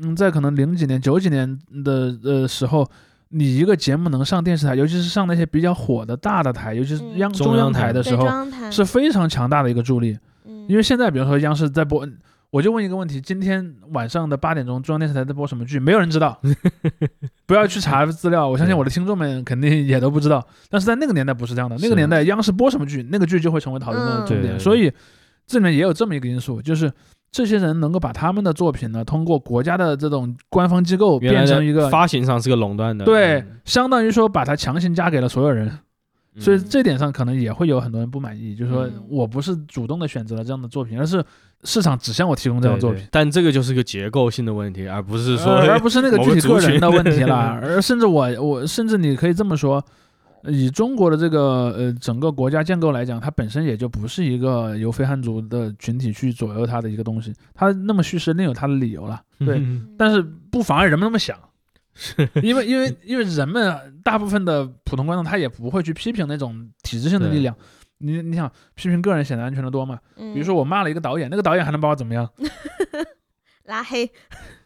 嗯，在可能零几年、九几年的呃时候，你一个节目能上电视台，尤其是上那些比较火的大的台，尤其是嗯央中央中央台的时候，是非常强大的一个助力。嗯因为现在比如说央视在播，我就问一个问题：今天晚上的八点钟，中央电视台在播什么剧？没有人知道，不要去查资料。我相信我的听众们肯定也都不知道。但是在那个年代不是这样的，那个年代央视播什么剧，那个剧就会成为讨论的嗯重点。对所以这里面也有这么一个因素，就是。这些人能够把他们的作品呢，通过国家的这种官方机构变成一个发行上是个垄断的，对嗯，相当于说把它强行加给了所有人，所以嗯这点上可能也会有很多人不满意，就是说嗯。我不是主动的选择了这样的作品，而是市场只向我提供这样的作品，对对但这个就是个结构性的问题，而不是说呃而不是那个具体个人的问题了。而甚至我我甚至你可以这么说，以中国的这个呃整个国家建构来讲，它本身也就不是一个由非汉族的群体去左右它的一个东西，它那么叙事另有它的理由了，对。嗯但是不妨碍人们那么想，因为因为因为人们大部分的普通观众他也不会去批评那种体制性的力量。你你想批评个人显得安全的多嘛？比比如说我骂了一个导演，那个导演还能把我怎么样？拉黑，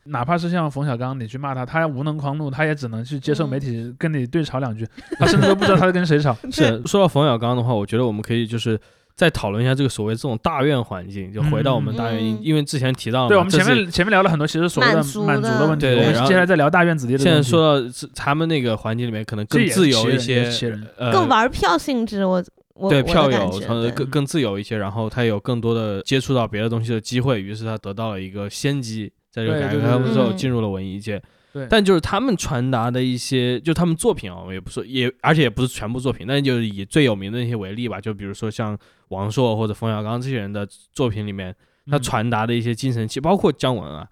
哪怕是像冯小刚，你去骂他，他无能狂怒，他也只能去接受媒体跟你对吵两句，他甚至都不知道他在跟谁吵。是说到冯小刚的话，我觉得我们可以就是再讨论一下这个所谓这种大院环境，就回到我们大院，嗯因为之前提到了，对，我们前面前面聊了很多，其实所谓的满足的的问题，接下来再聊大院子弟的现在。说到是他们那个环境里面可能更自由一些，呃，更玩票性质，我我对票友，感觉对呃更更自由一些，然后他有更多的接触到别的东西的机会，于是他得到了一个先机，在这个对改革对对对开放之后进入了文艺界。对但就是他们传达的一些，就他们作品啊，我也不说，也而且也不是全部作品，但就是以最有名的那些为例吧，就比如说像王朔或者冯小刚这些人的作品里面，他嗯传达的一些精神气，包括姜文啊，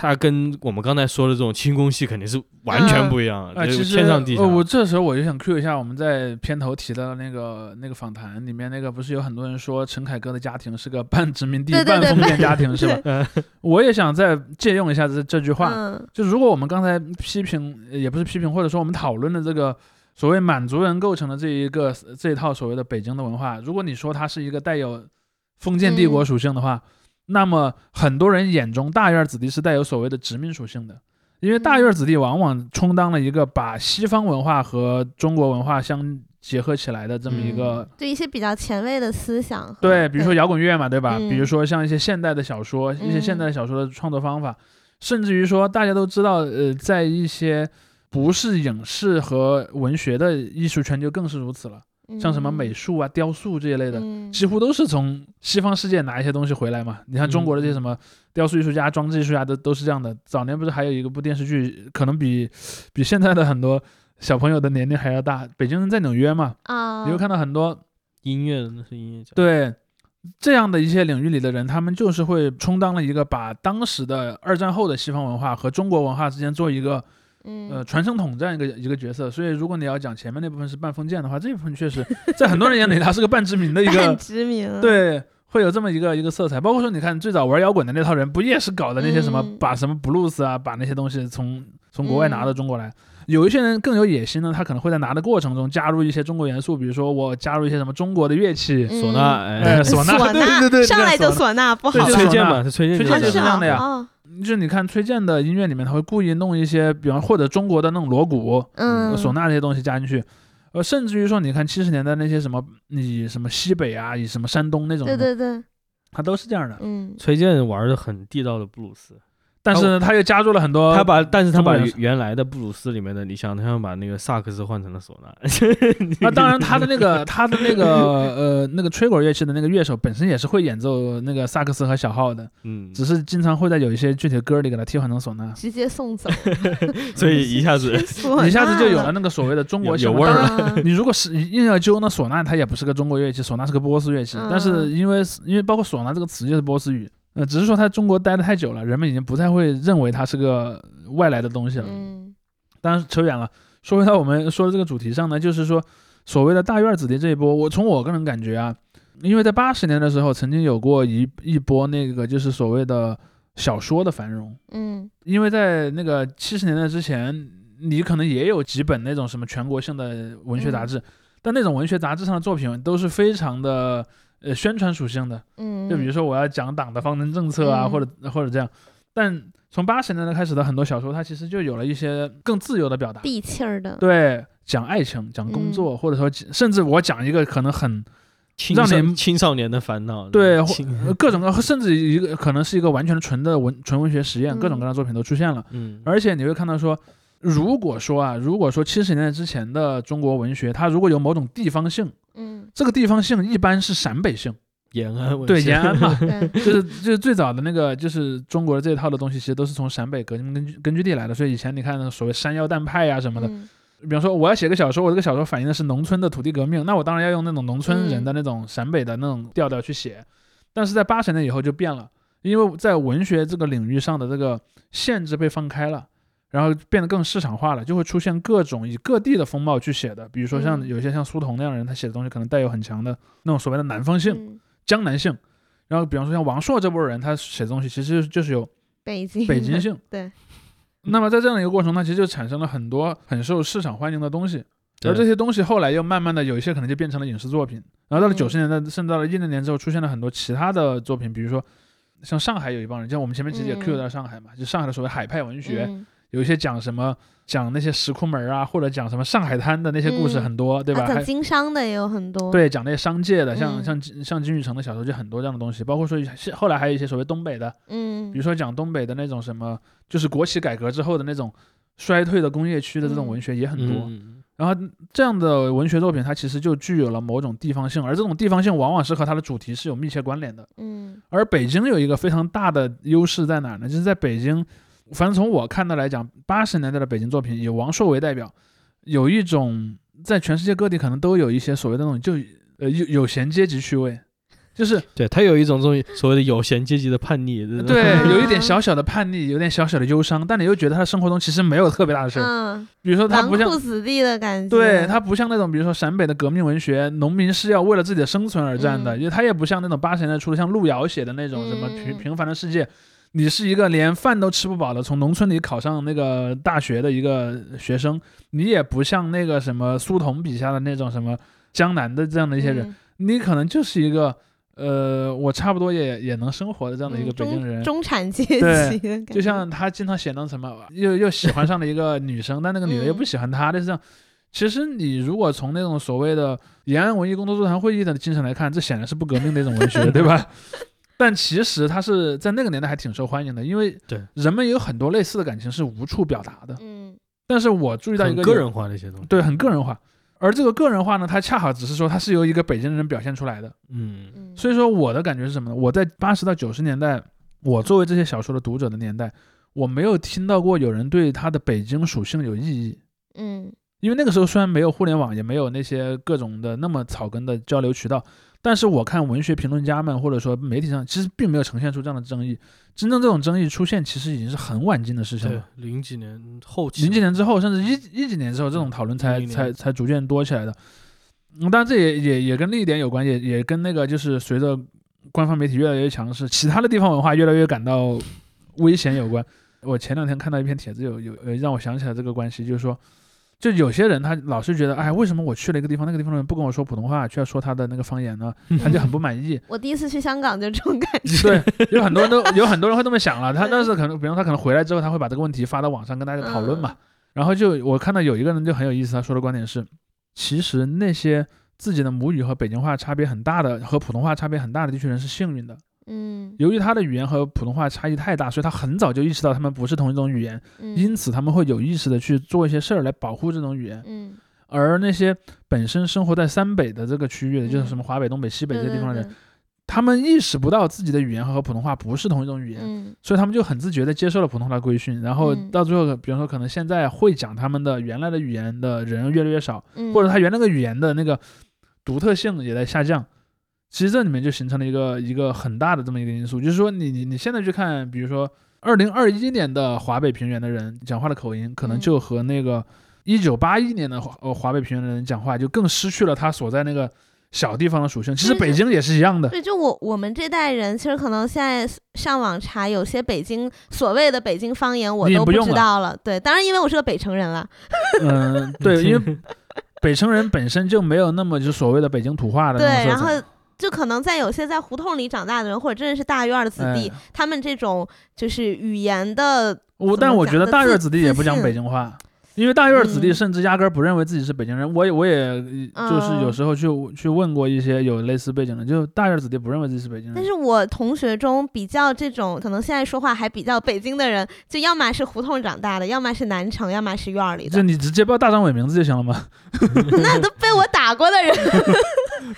他跟我们刚才说的这种轻功戏肯定是完全不一样天上地下。呃，我这时候我就想 cue 一下我们在片头提到的那个那个访谈里面那个，不是有很多人说陈凯歌的家庭是个半殖民地对对对半封建家庭是吧？嗯 我也想再借用一下这这句话，嗯就如果我们刚才批评，呃也不是批评，或者说我们讨论的这个所谓满族人构成的这一个这一套所谓的北京的文化，如果你说它是一个带有封建帝国嗯属性的话，那么很多人眼中大院子弟是带有所谓的殖民属性的。因为大院子弟往往充当了一个把西方文化和中国文化相结合起来的这么一个，对一些比较前卫的思想，对，比如说摇滚乐嘛，对吧？嗯比如说像一些现代的小说，一些现嗯代小说的创作方法，甚至于说大家都知道，呃，在一些不是影视和文学的艺术圈就更是如此了。像什么美术啊、雕塑这一类的，嗯几乎都是从西方世界拿一些东西回来嘛。你看中国的这些什么雕塑艺术家、装置艺术家都都是这样的。早年不是还有一个部电视剧，可能比比现在的很多小朋友的年龄还要大。北京人在纽约嘛，啊，你会看到很多音乐的那是音乐家，对这样的一些领域里的人，他们就是会充当了一个把当时的二战后的西方文化和中国文化之间做一个嗯呃传声筒这样一个一个角色。所以如果你要讲前面那部分是半封建的话，这部分确实 在很多人眼里，它是个半殖民的一半个殖民，对。会有这么一个一个色彩，包括说，你看最早玩摇滚的那套人，不也是搞的那些什么，嗯把什么 blues 啊，把那些东西从从国外拿到中国来。有一些人更有野心呢，他可能会在拿的过程中加入一些中国元素，比如说我加入一些什么中国的乐器，嗯。唢呐，唢呐。对对对上来就唢呐，不崔健嘛，是崔健就崔健就是啊这样的呀。哦。就是你看崔健的音乐里面，他会故意弄一些，比方或者中国的那种锣鼓、嗯，唢呐这些东西加进去，呃，甚至于说，你看七十年代那些什么，以什么西北啊，以什么山东那种，对对对，他都是这样的。嗯，崔健玩的很地道的布鲁斯，但是呢，他又加入了很多，他把，但是他把原来的布鲁斯里面的，你想，他想把那个萨克斯换成了唢呐，那，当然他的那个 他的那个呃那个吹管乐器的那个乐手本身也是会演奏那个萨克斯和小号的，嗯，只是经常会在有一些具体的歌里给他替换成唢呐，直接送走，所以一下子一下子就有了那个所谓的中国有。味儿了你如果是硬要揪那唢呐，它也不是个中国乐器，唢呐是个波斯乐器。但是嗯因为因为包括唢呐这个词就是波斯语，呃，只是说它在中国待的太久了，人们已经不太会认为它是个外来的东西了。嗯当然扯远了，说回到我们说的这个主题上呢，就是说所谓的大院子弟这一波，我从我个人感觉啊，因为在八十年的时候曾经有过一一波那个就是所谓的小说的繁荣，嗯因为在那个七十年代之前，你可能也有几本那种什么全国性的文学杂志，但那种文学杂志上的作品都是非常的呃宣传属性的，嗯，就比如说我要讲党的方针政策啊，嗯。或者或者这样。但从八十年代开始的很多小说，它其实就有了一些更自由的表达，地气儿的，对，讲爱情，讲工作，或者说甚至我讲一个可能很青少让你青少年的烦恼，对各种各，甚至一个可能是一个完全纯的文纯文学实验，各种嗯。各样的作品都出现了。嗯，而且你会看到说，如果说啊，如果说七十年代之前的中国文学，它如果有某种地方性，嗯，这个地方性一般是陕北性，延安文对延安嘛，就是就是最早的那个就是中国的这一套的东西，其实都是从陕北革命根据根据地来的。所以以前你看那个所谓山药蛋派呀、什么的，嗯比方说我要写个小说，我这个小说反映的是农村的土地革命，那我当然要用那种农村人的那种陕北的那种调调去写。但是在八十年以后就变了，因为在文学这个领域上的这个限制被放开了。然后变得更市场化了，就会出现各种以各地的风貌去写的，比如说像嗯有些像苏童那样的人，他写的东西可能带有很强的那种所谓的南方性、嗯江南性。然后比方说像王朔这波人，他写的东西其实就是有北京北京性。对。那么在这样的一个过程中，它其实就产生了很多很受市场欢迎的东西，而这些东西后来又慢慢的有一些可能就变成了影视作品。然后到了嗯九十年代，甚至到了一零年之后，出现了很多其他的作品，比如说像上海有一帮人，像我们前面其实也嗯 Q 到上海嘛，就上海的所谓海派文学，嗯有一些讲什么讲那些石库门啊，或者讲什么上海滩的那些故事嗯很多，对吧？啊讲经商的也有很多，，对，讲那些商界的，像、嗯像金像金宇澄的小说就很多这样的东西，包括说是后来还有一些所谓东北的，嗯，比如说讲东北的那种什么，就是国企改革之后的那种衰退的工业区的这种嗯文学也很多。嗯然后这样的文学作品，它其实就具有了某种地方性，而这种地方性往往是和它的主题是有密切关联的。嗯而北京有一个非常大的优势在哪儿呢？就是在北京，反正从我看到来讲，八十年代的北京作品以王朔为代表，有一种在全世界各地可能都有一些所谓的那种就呃有有闲阶级趣味，就是对他有一种这种所谓的有闲阶级的叛逆，对，嗯有一点小小的叛逆，有点小小的忧伤，但你又觉得他生活中其实没有特别大的事儿。嗯，比如说他不像绔，子弟的感觉，对他不像那种比如说陕北的革命文学，农民是要为了自己的生存而战的，嗯因为他也不像那种八十年代初的像路遥写的那种什么平嗯平凡的世界。你是一个连饭都吃不饱的，从农村里考上那个大学的一个学生，你也不像那个什么苏童笔下的那种什么江南的这样的一些人，嗯你可能就是一个呃，我差不多也也能生活的这样的一个嗯北京人，中中产阶对就像他经常写那什么，又又喜欢上了一个女生，但那个女的又不喜欢他，就是这样。其实你如果从那种所谓的延安文艺工作座谈会议的精神来看，这显然是不革命的一种文学，对吧？但其实他是在那个年代还挺受欢迎的，因为对人们有很多类似的感情是无处表达的。嗯但是我注意到一个很个人化的一些东西。对，很个人化。而这个个人化呢，它恰好只是说它是由一个北京人表现出来的。嗯嗯，所以说我的感觉是什么呢？我在八十到九十年代，我作为这些小说的读者的年代，我没有听到过有人对它的北京属性有异议。嗯因为那个时候虽然没有互联网，也没有那些各种的那么草根的交流渠道，但是我看文学评论家们或者说媒体上，其实并没有呈现出这样的争议。真正这种争议出现，其实已经是很晚近的事情对了。，零几年后期，零几年之后，甚至一一几年之后，这种讨论才才才逐渐多起来的。嗯，当然这也也也跟另一点有关，也也跟那个就是随着官方媒体越来越强势，其他的地方文化越来越感到危险有关。我前两天看到一篇帖子有，有呃让我想起来这个关系，就是说，就有些人他老是觉得，哎，为什么我去了一个地方，那个地方的人不跟我说普通话，却要说他的那个方言呢？他就很不满意。我第一次去香港就这种感觉。对，有很多人都 有很多人会这么想了，他但是可能，比方他可能回来之后，他会把这个问题发到网上跟大家讨论嘛。然后就我看到有一个人就很有意思，他说的观点是，其实那些自己的母语和北京话差别很大的，和普通话差别很大的地区人是幸运的，嗯。由于他的语言和普通话差异太大，所以他很早就意识到他们不是同一种语言，嗯。因此他们会有意识的去做一些事儿来保护这种语言。嗯，而那些本身生活在三北的这个区域的，就是嗯什么华北、东北、西北这些地方的人，对。他们意识不到自己的语言和普通话不是同一种语言，嗯。所以他们就很自觉地接受了普通话的规训，然后嗯。到最后，比方说可能现在会讲他们的原来的语言的人越来越少，嗯，或者他原来那个语言的那个独特性也在下降。其实这里面就形成了一个一个很大的这么一个因素，就是说你你你现在去看，比如说二零二一年的华北平原的人讲话的口音，可能嗯就和那个一九八一年的华呃华北平原的人讲话就更失去了他所在那个小地方的属性。其实北京也是一样的，对，就我我们这代人，其实可能现在上网查有些北京所谓的北京方言，我都不知道了。对，当然因为我是个北城人了。嗯，对，因为北城人本身就没有那么就所谓的北京土话的那对。然后就可能在有些在胡同里长大的人，或者真的是大院儿的子弟，哎他们这种就是语言的，我但我觉得大院子弟也不讲北京话，因为大院子弟嗯甚至压根儿不认为自己是北京人。我也我也呃就是有嗯时候去去问过一些有类似背景的，就大院子弟不认为自己是北京人。但是我同学中比较这种可能现在说话还比较北京的人，就要么是胡同长大的，要么是南城，要么是院儿里的，就你直接报大张伟名字就行了吗。那都被我打过的人，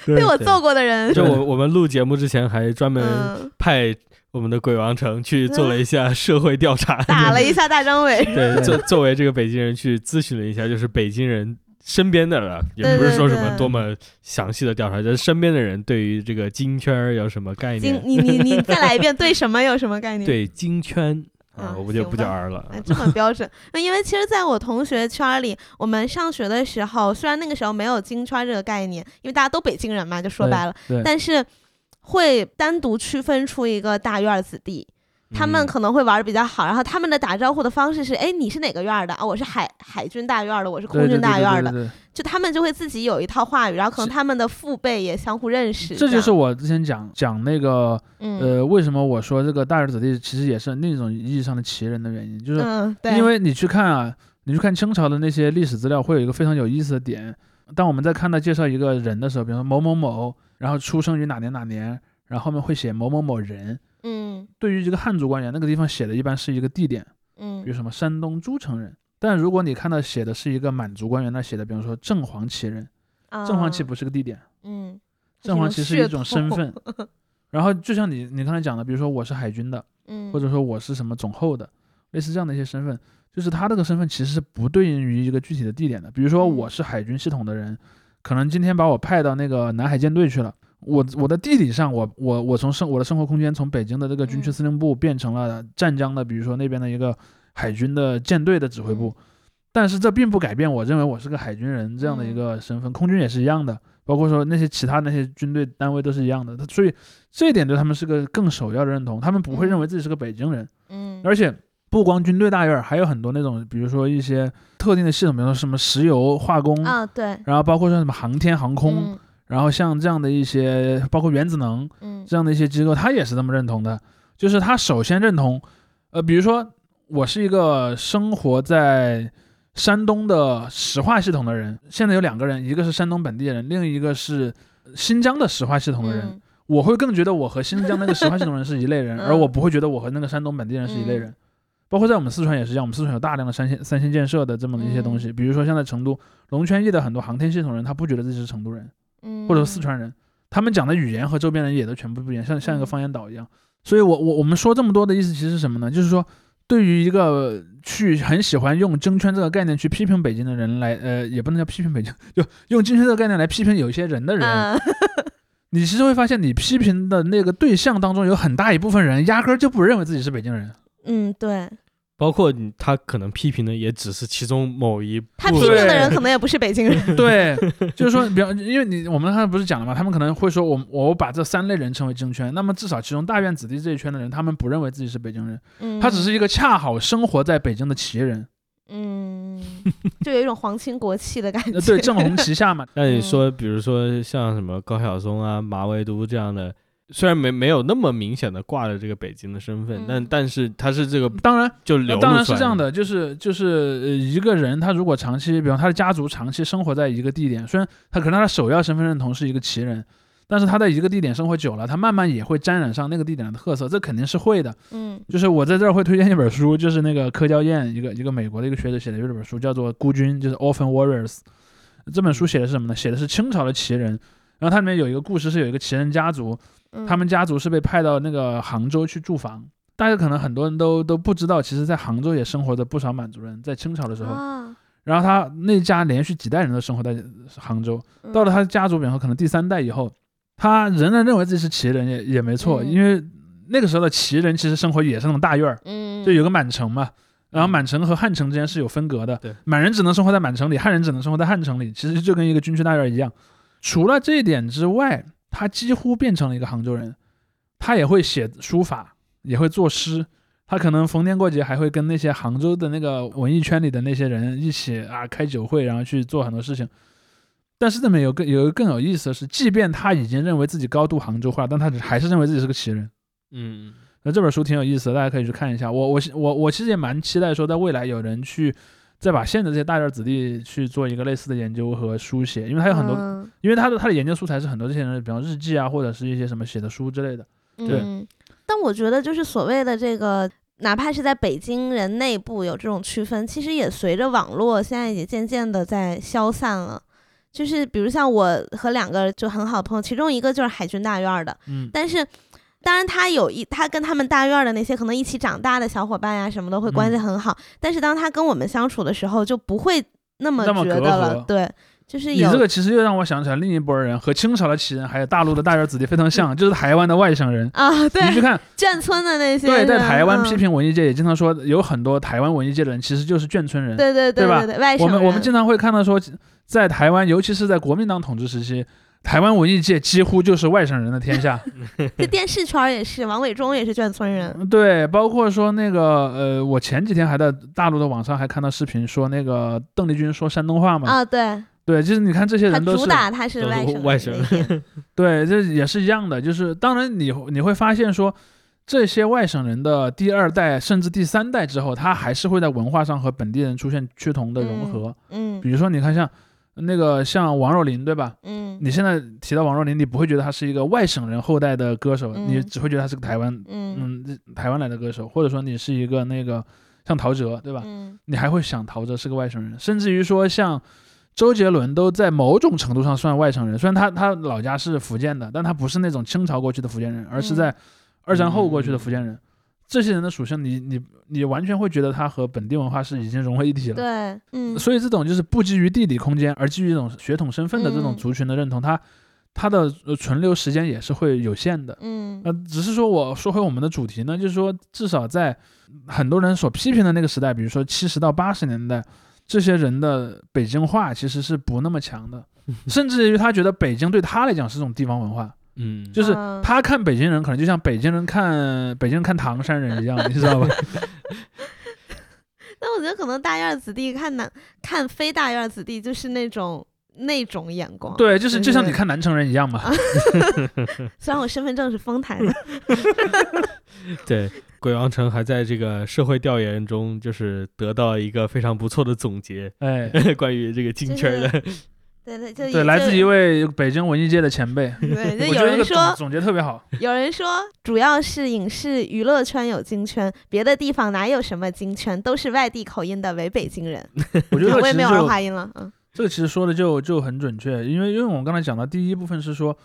被我揍过的人，就我我们录节目之前还专门嗯，派我们的鬼王城去做了一下社会调查，打了一下大张伟。对，作作为这个北京人去咨询了一下，就是北京人身边的了，也不是说什么多么详细的调查，就是身边的人对于这个京圈儿有什么概，念？你你你再来一遍，对什么有什么概念？对京圈啊啊，我不就不叫行吧 R 了。哎，这么标准。那因为其实，在我同学圈儿里，我们上学的时候，虽然那个时候没有京圈这个概念，因为大家都北京人嘛，就说白了，但是会单独区分出一个大院儿子弟。他们嗯可能会玩的比较好，然后他们的打招呼的方式是：哎，你是哪个院儿的啊？我是海海军大院儿的，我是空军大院儿的。对对对就他们就会自己有一套话语，然后可能他们的父辈也相互认识。这就是我之前讲讲那个嗯呃，为什么我说这个大院子弟其实也是另一种意义上的奇人的原因，就是因为你去看啊，你去看清朝的那些历史资料，会有一个非常有意思的点。当我们在看到介绍一个人的时候，比如说某某某，然后出生于哪年哪年，然后后面会写某某某人。嗯对于一个汉族官员，那个地方写的一般是一个地点，嗯比如什么山东诸城人。但如果你看到写的是一个满族官员，那写的比方说正黄旗人，正黄旗啊不是个地点，嗯，正黄旗是一种身份。然后就像你你刚才讲的，比如说我是海军的，嗯，或者说我是什么总后的，类似这样的一些身份，就是他这个身份其实是不对应于一个具体的地点的。比如说嗯我是海军系统的人，可能今天把我派到那个南海舰队去了，我我的地理上，我我我从生我的生活空间从北京的这个军区嗯司令部变成了湛江的，比如说那边的一个海军的舰队的指挥部。但是这并不改变我认为我是个海军人这样的一嗯个身份，空军也是一样的，包括说那些其他那些军队单位都是一样的。他所以这一点对他们是个更首要的认同，他们不会嗯认为自己是个北京人。嗯，而且不光军队大院儿，还有很多那种，比如说一些特定的系统，比如说什么石油化工，啊对，然后包括像什么航天航空，嗯然后像这样的一些，包括原子能嗯这样的一些机构，他也是这么认同的。就是他首先认同，呃，比如说我是一个生活在山东的石化系统的人，现在有两个人，一个是山东本地人，另一个是新疆的石化系统的人。嗯我会更觉得我和新疆那个石化系统人是一类人，嗯 而我不会觉得我和那个山东本地人是一类人。包括在我们四川也是一样，我们四川有大量的三线三线建设的这么一些东西，比如说像在成都龙泉驿的很多航天系统人，他不觉得自己是成都人，嗯，或者四川人，他们讲的语言和周边人也都全部不一样，像像一个方言岛一样。所以我我我们说这么多的意思其实是什么呢？就是说，对于一个去很喜欢用京圈这个概念去批评北京的人来，呃，也不能叫批评北京，就用京圈这个概念来批评有一些人的人，嗯你其实会发现，你批评的那个对象当中有很大一部分人压根儿就不认为自己是北京人。嗯，对。包括你他可能批评的也只是其中某一他批评的人可能也不是北京人。对，就是说，比方，因为你我们刚才不是讲了嘛，他们可能会说我我把这三类人称为京圈，那么至少其中大院子弟这一圈的人，他们不认为自己是北京人，嗯，他只是一个恰好生活在北京的旗人，嗯，就有一种皇亲国戚的感觉。呃，对，正红旗下嘛，那你嗯。说，比如说像什么高晓松啊、马未都这样的，虽然没没有那么明显的挂着这个北京的身份，嗯但但是他是这个当然，就流露当然是这样的，就是就是呃，一个人他如果长期，比方他的家族长期生活在一个地点，虽然他可能他的首要身份认同是一个旗人，但是他在一个地点生活久了，他慢慢也会沾染上那个地点的特色，这肯定是会的。嗯就是我在这儿会推荐一本书，就是那个柯娇燕，一个一个美国的一个学者写的一本书，叫做《孤军》，就是 Orphan Warriors。这本书写的是什么呢？写的是清朝的旗人，然后它里面有一个故事，是有一个旗人家族，嗯，他们家族是被派到那个杭州去驻防。大家可能很多人都都不知道，其实，在杭州也生活着不少满族人，在清朝的时候。啊，然后他那家连续几代人都生活在杭州，嗯到了他家族，比方说可能第三代以后，他仍然认为自己是旗人，也也没错，嗯因为那个时候的旗人其实生活也是那种大院儿，嗯，就有个满城嘛。然后满城和汉城之间是有分隔的，对满人只能生活在满城里，汉人只能生活在汉城里，其实就跟一个军区大院一样。除了这一点之外，他几乎变成了一个杭州人，他也会写书法，也会作诗，他可能逢年过节还会跟那些杭州的那个文艺圈里的那些人一起啊开酒会，然后去做很多事情。但是这里面有更有一个更有意思的是，即便他已经认为自己高度杭州化，但他还是认为自己是个旗人。嗯那这本书挺有意思的，大家可以去看一下。我我我我其实也蛮期待说，在未来有人去再把现在这些大院子弟去做一个类似的研究和书写，因为他有很多，嗯因为他的他的研究素材是很多这些人，比方日记啊，或者是一些什么写的书之类的。对嗯，但我觉得就是所谓的这个，哪怕是在北京人内部有这种区分，其实也随着网络现在也渐渐的在消散了。就是比如像我和两个就很好的朋友，其中一个就是海军大院儿的，嗯，但是。当然，他有一他跟他们大院儿的那些可能一起长大的小伙伴呀，什么的会关系嗯很好。但是当他跟我们相处的时候，就不会那么觉得了。阂对，就是有你这个其实又让我想起来另一拨人，和清朝的旗人还有大陆的大院子弟非常像，就是台湾的外省人。啊，对你去，看，眷村的那些对，在台湾嗯批评文艺界也经常说，有很多台湾文艺界的人其实就是眷村人。对对对吧对对，外省我们我们经常会看到说，在台湾，尤其是在国民党统治时期，台湾文艺界几乎就是外省人的天下。这电视圈儿也是，王伟忠也是眷村人。对，包括说那个呃，我前几天还在大陆的网上还看到视频，说那个邓丽君说山东话嘛。啊，对，对，就是你看这些人都是主打他是外省外省人 对，这也是一样的。就是当然你你会发现说，这些外省人的第二代甚至第三代之后，他还是会在文化上和本地人出现趋同的融合。嗯比如说，你看像那个像王若琳，对吧？嗯你现在提到王若琳，你不会觉得她是一个外省人后代的歌手，嗯你只会觉得她是个台湾，嗯嗯，台湾来的歌手，或者说你是一个那个像陶喆，对吧？嗯你还会想陶喆是个外省人，甚至于说像周杰伦都在某种程度上算外省人，虽然他他老家是福建的，但他不是那种清朝过去的福建人，而是在二战后过去的福建人。这些人的属性你，你你完全会觉得他和本地文化是已经融为一体了。对，嗯。所以这种就是不基于地理空间，而基于一种血统身份的这种嗯。族群的认同，它它的呃存留时间也是会有限的。嗯。呃，只是说我说回我们的主题呢，就是说至少在很多人所批评的那个时代，比如说七十到八十年代，这些人的北京话其实是不那么强的，甚至于他觉得北京对他来讲是种地方文化，嗯，就是嗯他看北京人可能就像北京人看北京人看唐山人一样，你知道吧？但我觉得可能大院儿子弟看南看非大院儿子弟就是那种那种眼光。对，就是就像你对看南城人一样嘛。虽然我身份证是丰台的，对，鬼王城还在这个社会调研中，就是得到一个非常不错的总结，哎，关于这个京圈儿的。对对，就对，来自一位，北京文艺界的前辈。对，就有人说总总结特别好。有人说，主要是影视娱乐圈有京圈，别的地方哪有什么京圈，都是外地口音的伪北京人。我觉得我也没有儿化音了，嗯这个其实说的就就很准确，因为因为我们刚才讲的第一部分是说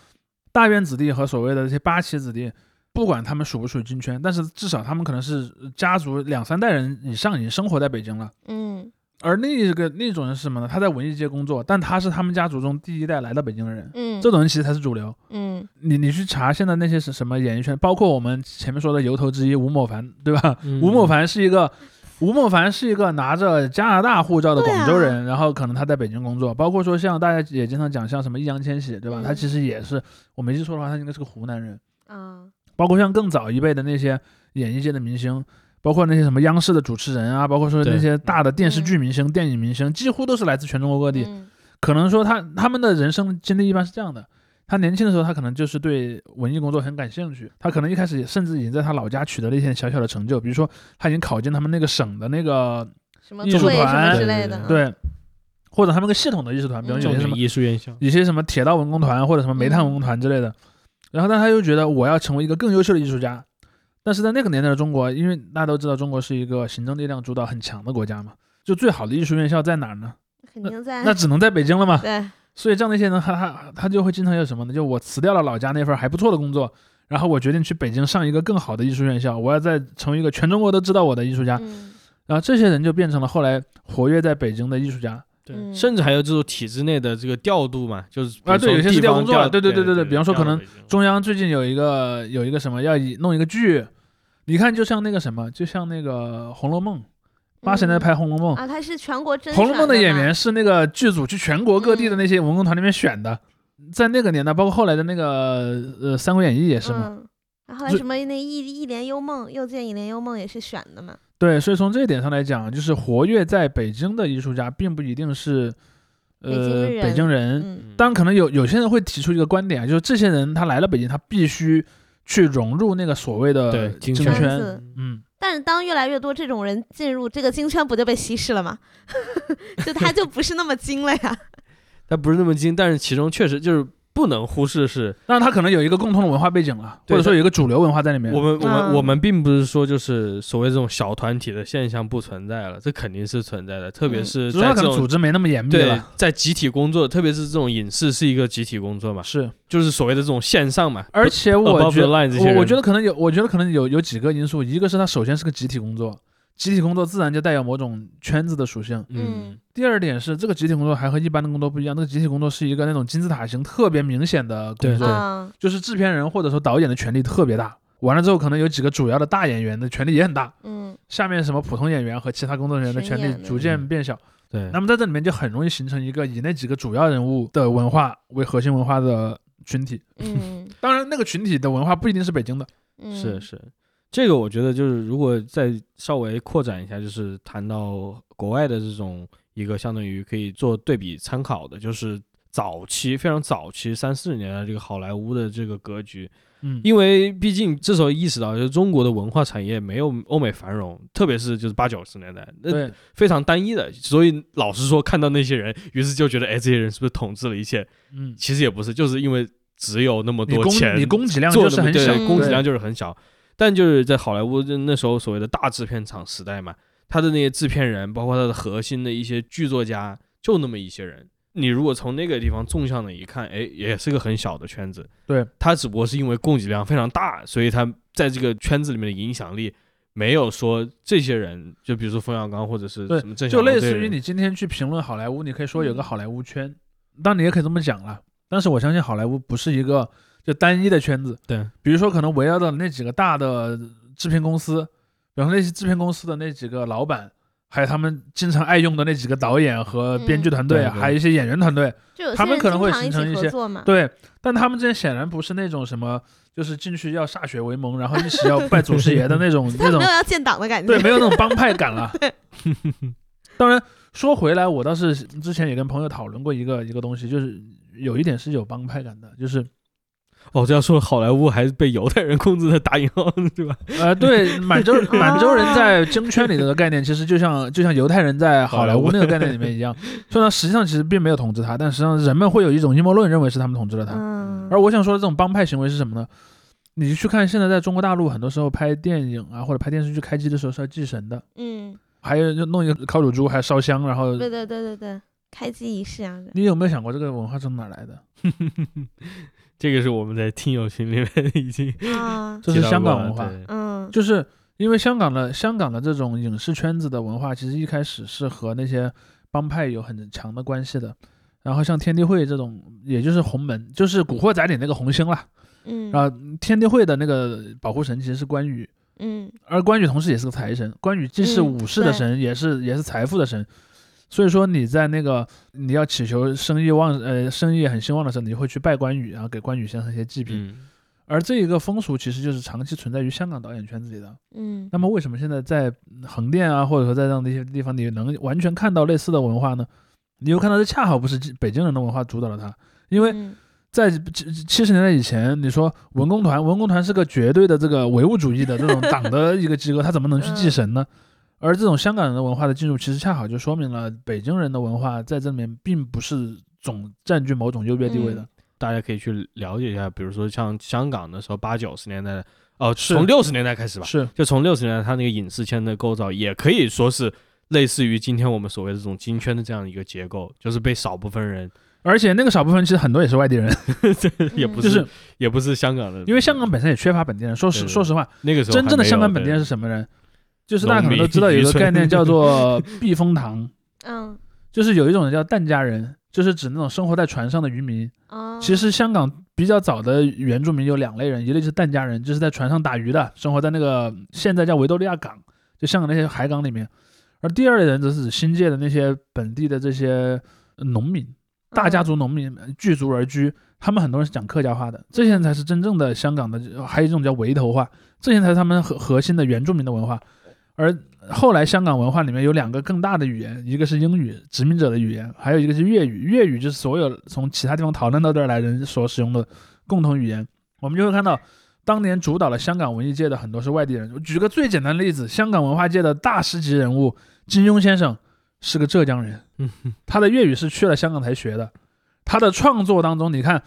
大院子弟和所谓的这些八旗子弟，不管他们属不属于京圈，但是至少他们可能是家族两三代人以上已经生活在北京了。嗯而另一个另一种人是什么呢？他在文艺界工作，但他是他们家族中第一代来到北京的人，嗯，这种人其实才是主流。嗯你你去查现在那些是什么演艺圈，包括我们前面说的由头之一吴某凡，对吧？嗯吴某凡是一个，吴某凡是一个拿着加拿大护照的广州人，然后可能他在北京工作，包括说像大家也经常讲像什么易烊千玺，对吧？嗯他其实也是，我没记错的话，他应该是个湖南人。啊包括像更早一辈的那些演艺界的明星，包括那些什么央视的主持人啊，包括说那些大的电视剧明星、电影明星，几乎都是来自全中国各地。嗯可能说他他们的人生经历一般是这样的。他年轻的时候，他可能就是对文艺工作很感兴趣。他可能一开始甚至已经在他老家取得了一些小小的成就，比如说他已经考进他们那个省的那个什么艺术队什么团之类的，嗯对，或者他们那个系统的艺术团，比如嗯有些什么艺术院校，一些什么铁道文工团或者什么煤炭文工团之类的。然后，但他又觉得我要成为一个更优秀的艺术家。但是在那个年代的中国，因为大家都知道中国是一个行政力量主导很强的国家嘛，就最好的艺术院校在哪儿呢？肯定在那只能在北京了嘛。对，所以这样的一些人，他他他就会经常有什么呢？就我辞掉了老家那份还不错的工作，然后我决定去北京上一个更好的艺术院校，我要再成为一个全中国都知道我的艺术家。嗯然后这些人就变成了后来活跃在北京的艺术家。对，嗯甚至还有这种体制内的这个调度嘛，就是啊对有些是调工作对对对对对对比方说可能中央最近有一个有一个什么要以弄一个剧，你看就像那个什么，就像那个《红楼梦》，八十年代拍《红楼梦》，啊，他是全国真红楼梦》的演员是那个剧组去全国各地的那些文工团里面选的，在那个年代，包括后来的那个呃《三国演义》也是嘛。后来什么那一一帘幽梦，又见一帘幽梦也是选的嘛，对，所以从这一点上来讲，就是活跃在北京的艺术家，并不一定是呃北京人当然，可能有有些人会提出一个观点啊，就是这些人他来了北京，他必须去融入那个所谓的金圈嗯，但是当越来越多这种人进入这个金圈，不就被稀释了吗？就他就不是那么精了呀。他不是那么精，但是其中确实就是不能忽视是那他可能有一个共同的文化背景了，或者说有一个主流文化在里面。我们我们嗯我们并不是说就是所谓这种小团体的现象不存在了，这肯定是存在的，特别嗯是在这种织没那么严密对了。在集体工作，特别是这种影视是一个集体工作嘛，是，就是所谓的这种线上嘛，而且我觉得我我觉得可能有，我觉得可能有有几个因素，一个是他首先是个集体工作，集体工作自然就带有某种圈子的属性。嗯第二点是，这个集体工作还和一般的工作不一样，这个集体工作是一个那种金字塔型特别明显的工对作，嗯就是制片人或者说导演的权力特别大。完了之后，可能有几个主要的大演员的权力也很大，嗯下面什么普通演员和其他工作人员的权力逐渐变小。对，那么在这里面就很容易形成一个以那几个主要人物的文化为核心文化的群体。嗯 当然，那个群体的文化不一定是北京的。嗯，是是，这个我觉得就是如果再稍微扩展一下，就是谈到国外的这种一个相当于可以做对比参考的，就是早期非常早期三四十年代这个好莱坞的这个格局，嗯，因为毕竟这时候意识到，就是中国的文化产业没有欧美繁荣，特别是就是八九十年代，那对，非常单一的，所以老实说，看到那些人，于是就觉得，哎，这些人是不是统治了一切？嗯，其实也不是，就是因为只有那么多钱，你供给量做就是很小，对，供给量就是很小。但就是在好莱坞就那时候所谓的大制片厂时代嘛，他的那些制片人，包括他的核心的一些剧作家，就那么一些人。你如果从那个地方纵向的一看，哎，也是个很小的圈子。对，他只不过是因为供给量非常大，所以他在这个圈子里面的影响力没有说这些人，就比如说冯小刚或者是什么郑晓就类似于你今天去评论好莱坞，你可以说有个嗯好莱坞圈，当然你也可以这么讲了。但是我相信好莱坞不是一个就单一的圈子，对。比如说可能围绕的那几个大的制片公司，比方说那些制片公司的那几个老板，还有他们经常爱用的那几个导演和编剧团队，还有一些演员团队，他们可能会形成一些合作嘛，对，但他们之间显然不是那种什么，就是进去要歃血为盟，然后一起要拜祖师爷的那种 那种没有要建党的感觉，对，没有那种帮派感了。当然说回来，我倒是之前也跟朋友讨论过一个一个东西，就是有一点是有帮派感的，就是哦，这要说好莱坞还是被犹太人控制的，打引号，对吧？呃，对，满洲 满洲人在京圈里的概念，其实就像就像犹太人在好莱坞那个概念里面一样，虽然实际上其实并没有统治他，但实际上人们会有一种阴谋论，认为是他们统治了他。嗯，而我想说的这种帮派行为是什么呢？你去看现在在中国大陆，很多时候拍电影啊或者拍电视剧开机的时候是要祭神的，嗯，还有就弄一个烤乳猪，还烧香，然后对对对对对，开机仪式啊，你有没有想过这个文化从哪儿来的？这个是我们在听友群里面 已经啊，这是香港文化，嗯，就是因为香港的香港的这种影视圈子的文化，其实一开始是和那些帮派有很强的关系的。然后像天地会这种，也就是洪门，就是《古惑仔》里那个红星啦。嗯，然后天地会的那个保护神其实是关羽，嗯而关羽同时也是个财神。关羽既是嗯武士的对神，也是也是财富的神。所以说你在那个你要祈求生意旺，呃，生意很兴旺的时候，你就会去拜关羽，然后给关羽献上一些祭品。嗯，而这一个风俗其实就是长期存在于香港导演圈子里的。嗯那么为什么现在在横店啊，或者说在这样的一些地方，你能完全看到类似的文化呢？你又看到这恰好不是北京人的文化主导了它，因为嗯在七七十年代以前，你说文工团，文工团是个绝对的这个唯物主义的这种党的一个机构，他怎么能去祭神呢？而这种香港人的文化的进入，其实恰好就说明了北京人的文化在这里面并不是总占据某种优越地位的。嗯大家可以去了解一下，比如说像香港的时候八九十年代的，哦，是从六十年代开始吧，是，就从六十年代它那个影视圈的构造，也可以说是类似于今天我们所谓的这种金圈的这样一个结构，就是被少部分人，而且那个少部分其实很多也是外地人，也不、是是也不是香港的，因为香港本身也缺乏本地人。说对对实说实话，那个时候真正的香港本地人是是什么人？就是大家可能都知道有一个概念叫做 避风塘，嗯就是有一种人叫疍家人，就是指那种生活在船上的渔民。哦，其实香港比较早的原住民有两类人，一类是疍家人，就是在船上打鱼的，生活在那个现在叫维多利亚港，就香港那些海港里面。而第二类人则是指新界的那些本地的这些农民，大家嗯族农民聚族而居，他们很多人是讲客家话的，这些人才是真正的香港的，还有一种叫围头话，这些才是他们核核心的原住民的文化。而后来香港文化里面有两个更大的语言，一个是英语，殖民者的语言，还有一个是粤语。粤语就是所有从其他地方逃难到这儿来人所使用的共同语言。我们就会看到，当年主导了香港文艺界的很多是外地人。我举个最简单的例子，香港文化界的大师级人物金庸先生是个浙江人，嗯他的粤语是去了香港才学的。他的创作当中，你看，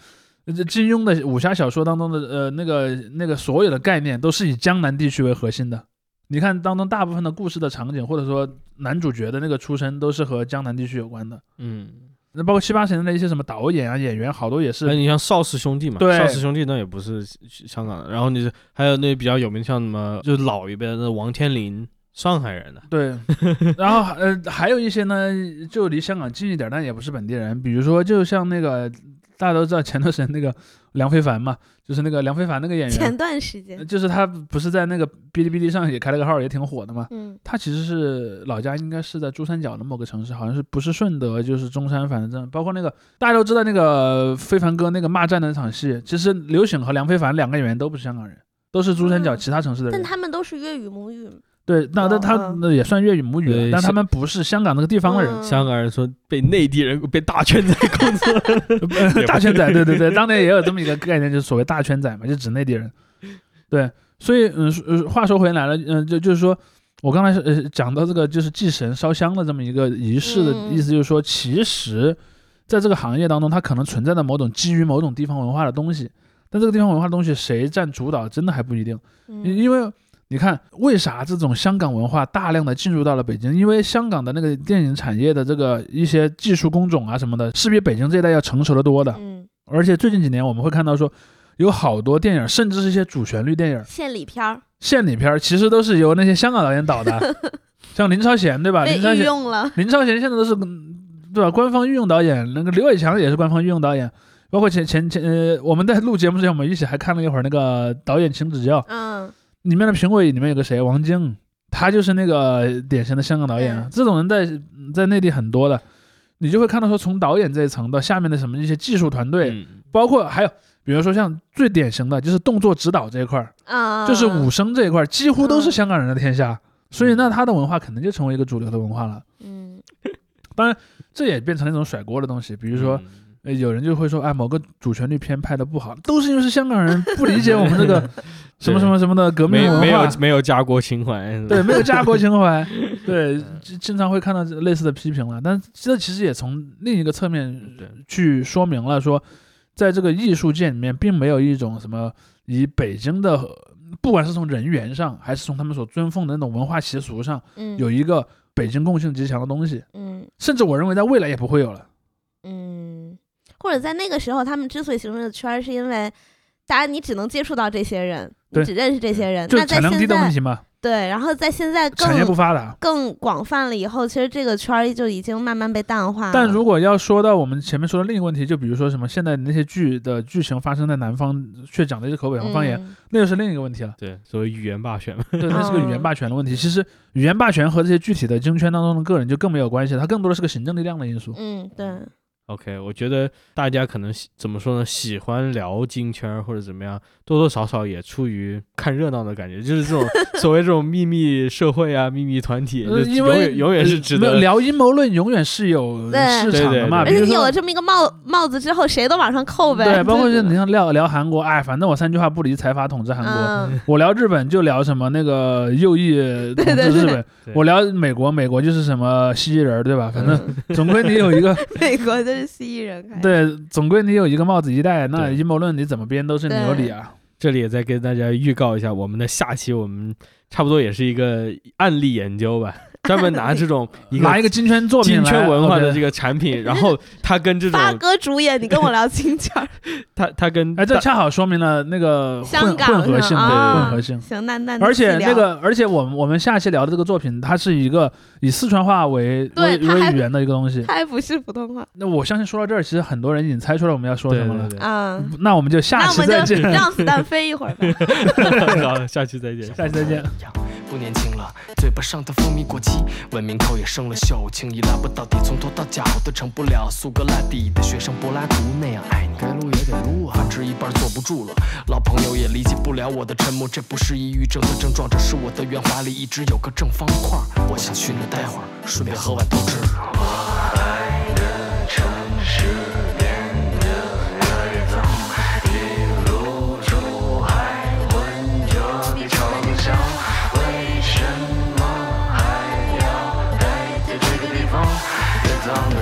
金庸的武侠小说当中的呃那个那个所有的概念都是以江南地区为核心的。你看当中大部分的故事的场景，或者说男主角的那个出身，都是和江南地区有关的。嗯，那包括七八十年代的一些什么导演啊、演员，好多也那是你像邵氏兄弟嘛，对邵氏兄弟那也不是香港的，然后你是还有那比较有名像什么，就是老一辈的那王天林，上海人的，对，然后呃还有一些呢，就离香港近一点，但也不是本地人，比如说就像那个大家都知道前段时间那个梁非凡嘛，就是那个梁非凡那个演员前，段时间呃，就是他不是在那个哔哩哔哩上也开了个号，也挺火的嘛。嗯他其实是老家应该是在珠三角的某个城市，好像是不是顺德就是中山，反正包括那个大家都知道那个非凡哥那个骂战的那场戏，其实刘醒和梁非凡两个演员都不是香港人，都是珠三角嗯其他城市的人。但他们都是粤语母语，对，那那他嗯那也算粤语母语但他们不是香港那个地方的人。嗯香港人说被内地人被大圈子控制了，大圈仔，对对对，当年也有这么一个概念，就是所谓大圈仔嘛，就指内地人。对，所以嗯，话说回来了，嗯，就就是说我刚才是呃讲到这个就是祭神烧香的这么一个仪式的嗯意思，就是说，其实在这个行业当中，它可能存在的某种基于某种地方文化的东西，但这个地方文化的东西谁占主导，真的还不一定。因嗯因为你看，为啥这种香港文化大量的进入到了北京？因为香港的那个电影产业的这个一些技术工种啊什么的，是比北京这一代要成熟的多的。嗯，而且最近几年我们会看到说，有好多电影，甚至是一些主旋律电影、献礼片儿献礼片儿，其实都是由那些香港导演导的，像林超贤对吧？被林超贤，用了，林超贤现在都是嗯对吧？官方御用导演，那个刘伟强也是官方御用导演。包括前前前呃，我们在录节目之前，我们一起还看了一会儿那个导演请指教，嗯里面的评委里面有个谁，王晶，他就是那个典型的香港导演啊。嗯这种人在在内地很多的，你就会看到说，从导演这一层到下面的什么一些技术团队，嗯包括还有比如说像最典型的就是动作指导这一块儿，啊，就是武生这一块儿，几乎都是嗯香港人的天下。所以那他的文化可能就成为一个主流的文化了。嗯当然这也变成了一种甩锅的东西，比如说。嗯呃有人就会说，哎，某个主旋律片拍的不好，都是因为是香港人不理解我们这个什么什么什么的革命没没有，没有家国情怀，对，没有 家国情怀，对，经经常会看到类似的批评了。但这其实也从另一个侧面去说明了说，在这个艺术界里面，并没有一种什么以北京的，不管是从人员上，还是从他们所尊奉的那种文化习俗上，嗯，有一个北京共性极强的东西，嗯。甚至我认为在未来也不会有了。嗯，或者在那个时候，他们之所以形成的圈儿，是因为大家你只能接触到这些人，你对只认识这些人。就是那在产量低现在的问题嘛，对，然后在现在产业不更发达。更广泛了以后，其实这个圈儿就已经慢慢被淡化了。但如果要说到我们前面说的另一个问题，就比如说什么现在那些剧的剧情发生在南方，却讲的是口北方方言，嗯那就是另一个问题了。对，所谓语言霸权。对，那是个语言霸权的问题。其实语言霸权和这些具体的京圈当中的个人就更没有关系，它更多的是个行政力量的因素。嗯，对，OK，我觉得大家可能喜怎么说呢？喜欢聊金圈或者怎么样，多多少少也出于看热闹的感觉，就是这种 所谓这种秘密社会啊、秘密团体，就呃，因永为远永远是值没有得。聊阴谋论，永远是有市场的嘛。而且你有了这么一个帽帽子之后，谁都往上扣呗。对，包括就就你像聊聊韩国，哎，反正我三句话不离财阀统治韩国。嗯，我聊日本就聊什么那个右翼 统治对对日本，对我聊美国，美国就是什么蜥蜴人，对吧？反正总归你有一个 美国就是蜥蜴人开始。对，总归你有一个帽子一戴，那阴谋论你怎么编都是你有理啊。这里也再跟大家预告一下，我们的下期我们差不多也是一个案例研究吧，专门拿这种一拿一个金圈作品京来圈文化的这个产品，然后他跟这种发哥主演，你跟我聊金圈儿，它它跟哎，这恰好说明了那个混香港是混合性，对混合性。行，那那而且那个，而且我们我们下期聊的这个作品，它是一个以四川话为为为语言的一个东西。它还不是普通话那我相信说到这儿，其实很多人已经猜出来我们要说什么了。啊。那我们就下那我们就期再见，让子弹飞一会儿吧。好，下期再见。下期再见。不年轻了，嘴巴上的蜂蜜过文明口也生了锈，轻易拉不到底，从头到脚都成不了。苏格拉底的学生柏拉图那样爱你。该撸也得撸啊，反正一半坐不住了，老朋友也理解不了我的沉默，这不是抑郁症的症状，这是我的圆滑里一直有个正方块，我想去那待会儿，顺便喝碗豆汁儿。如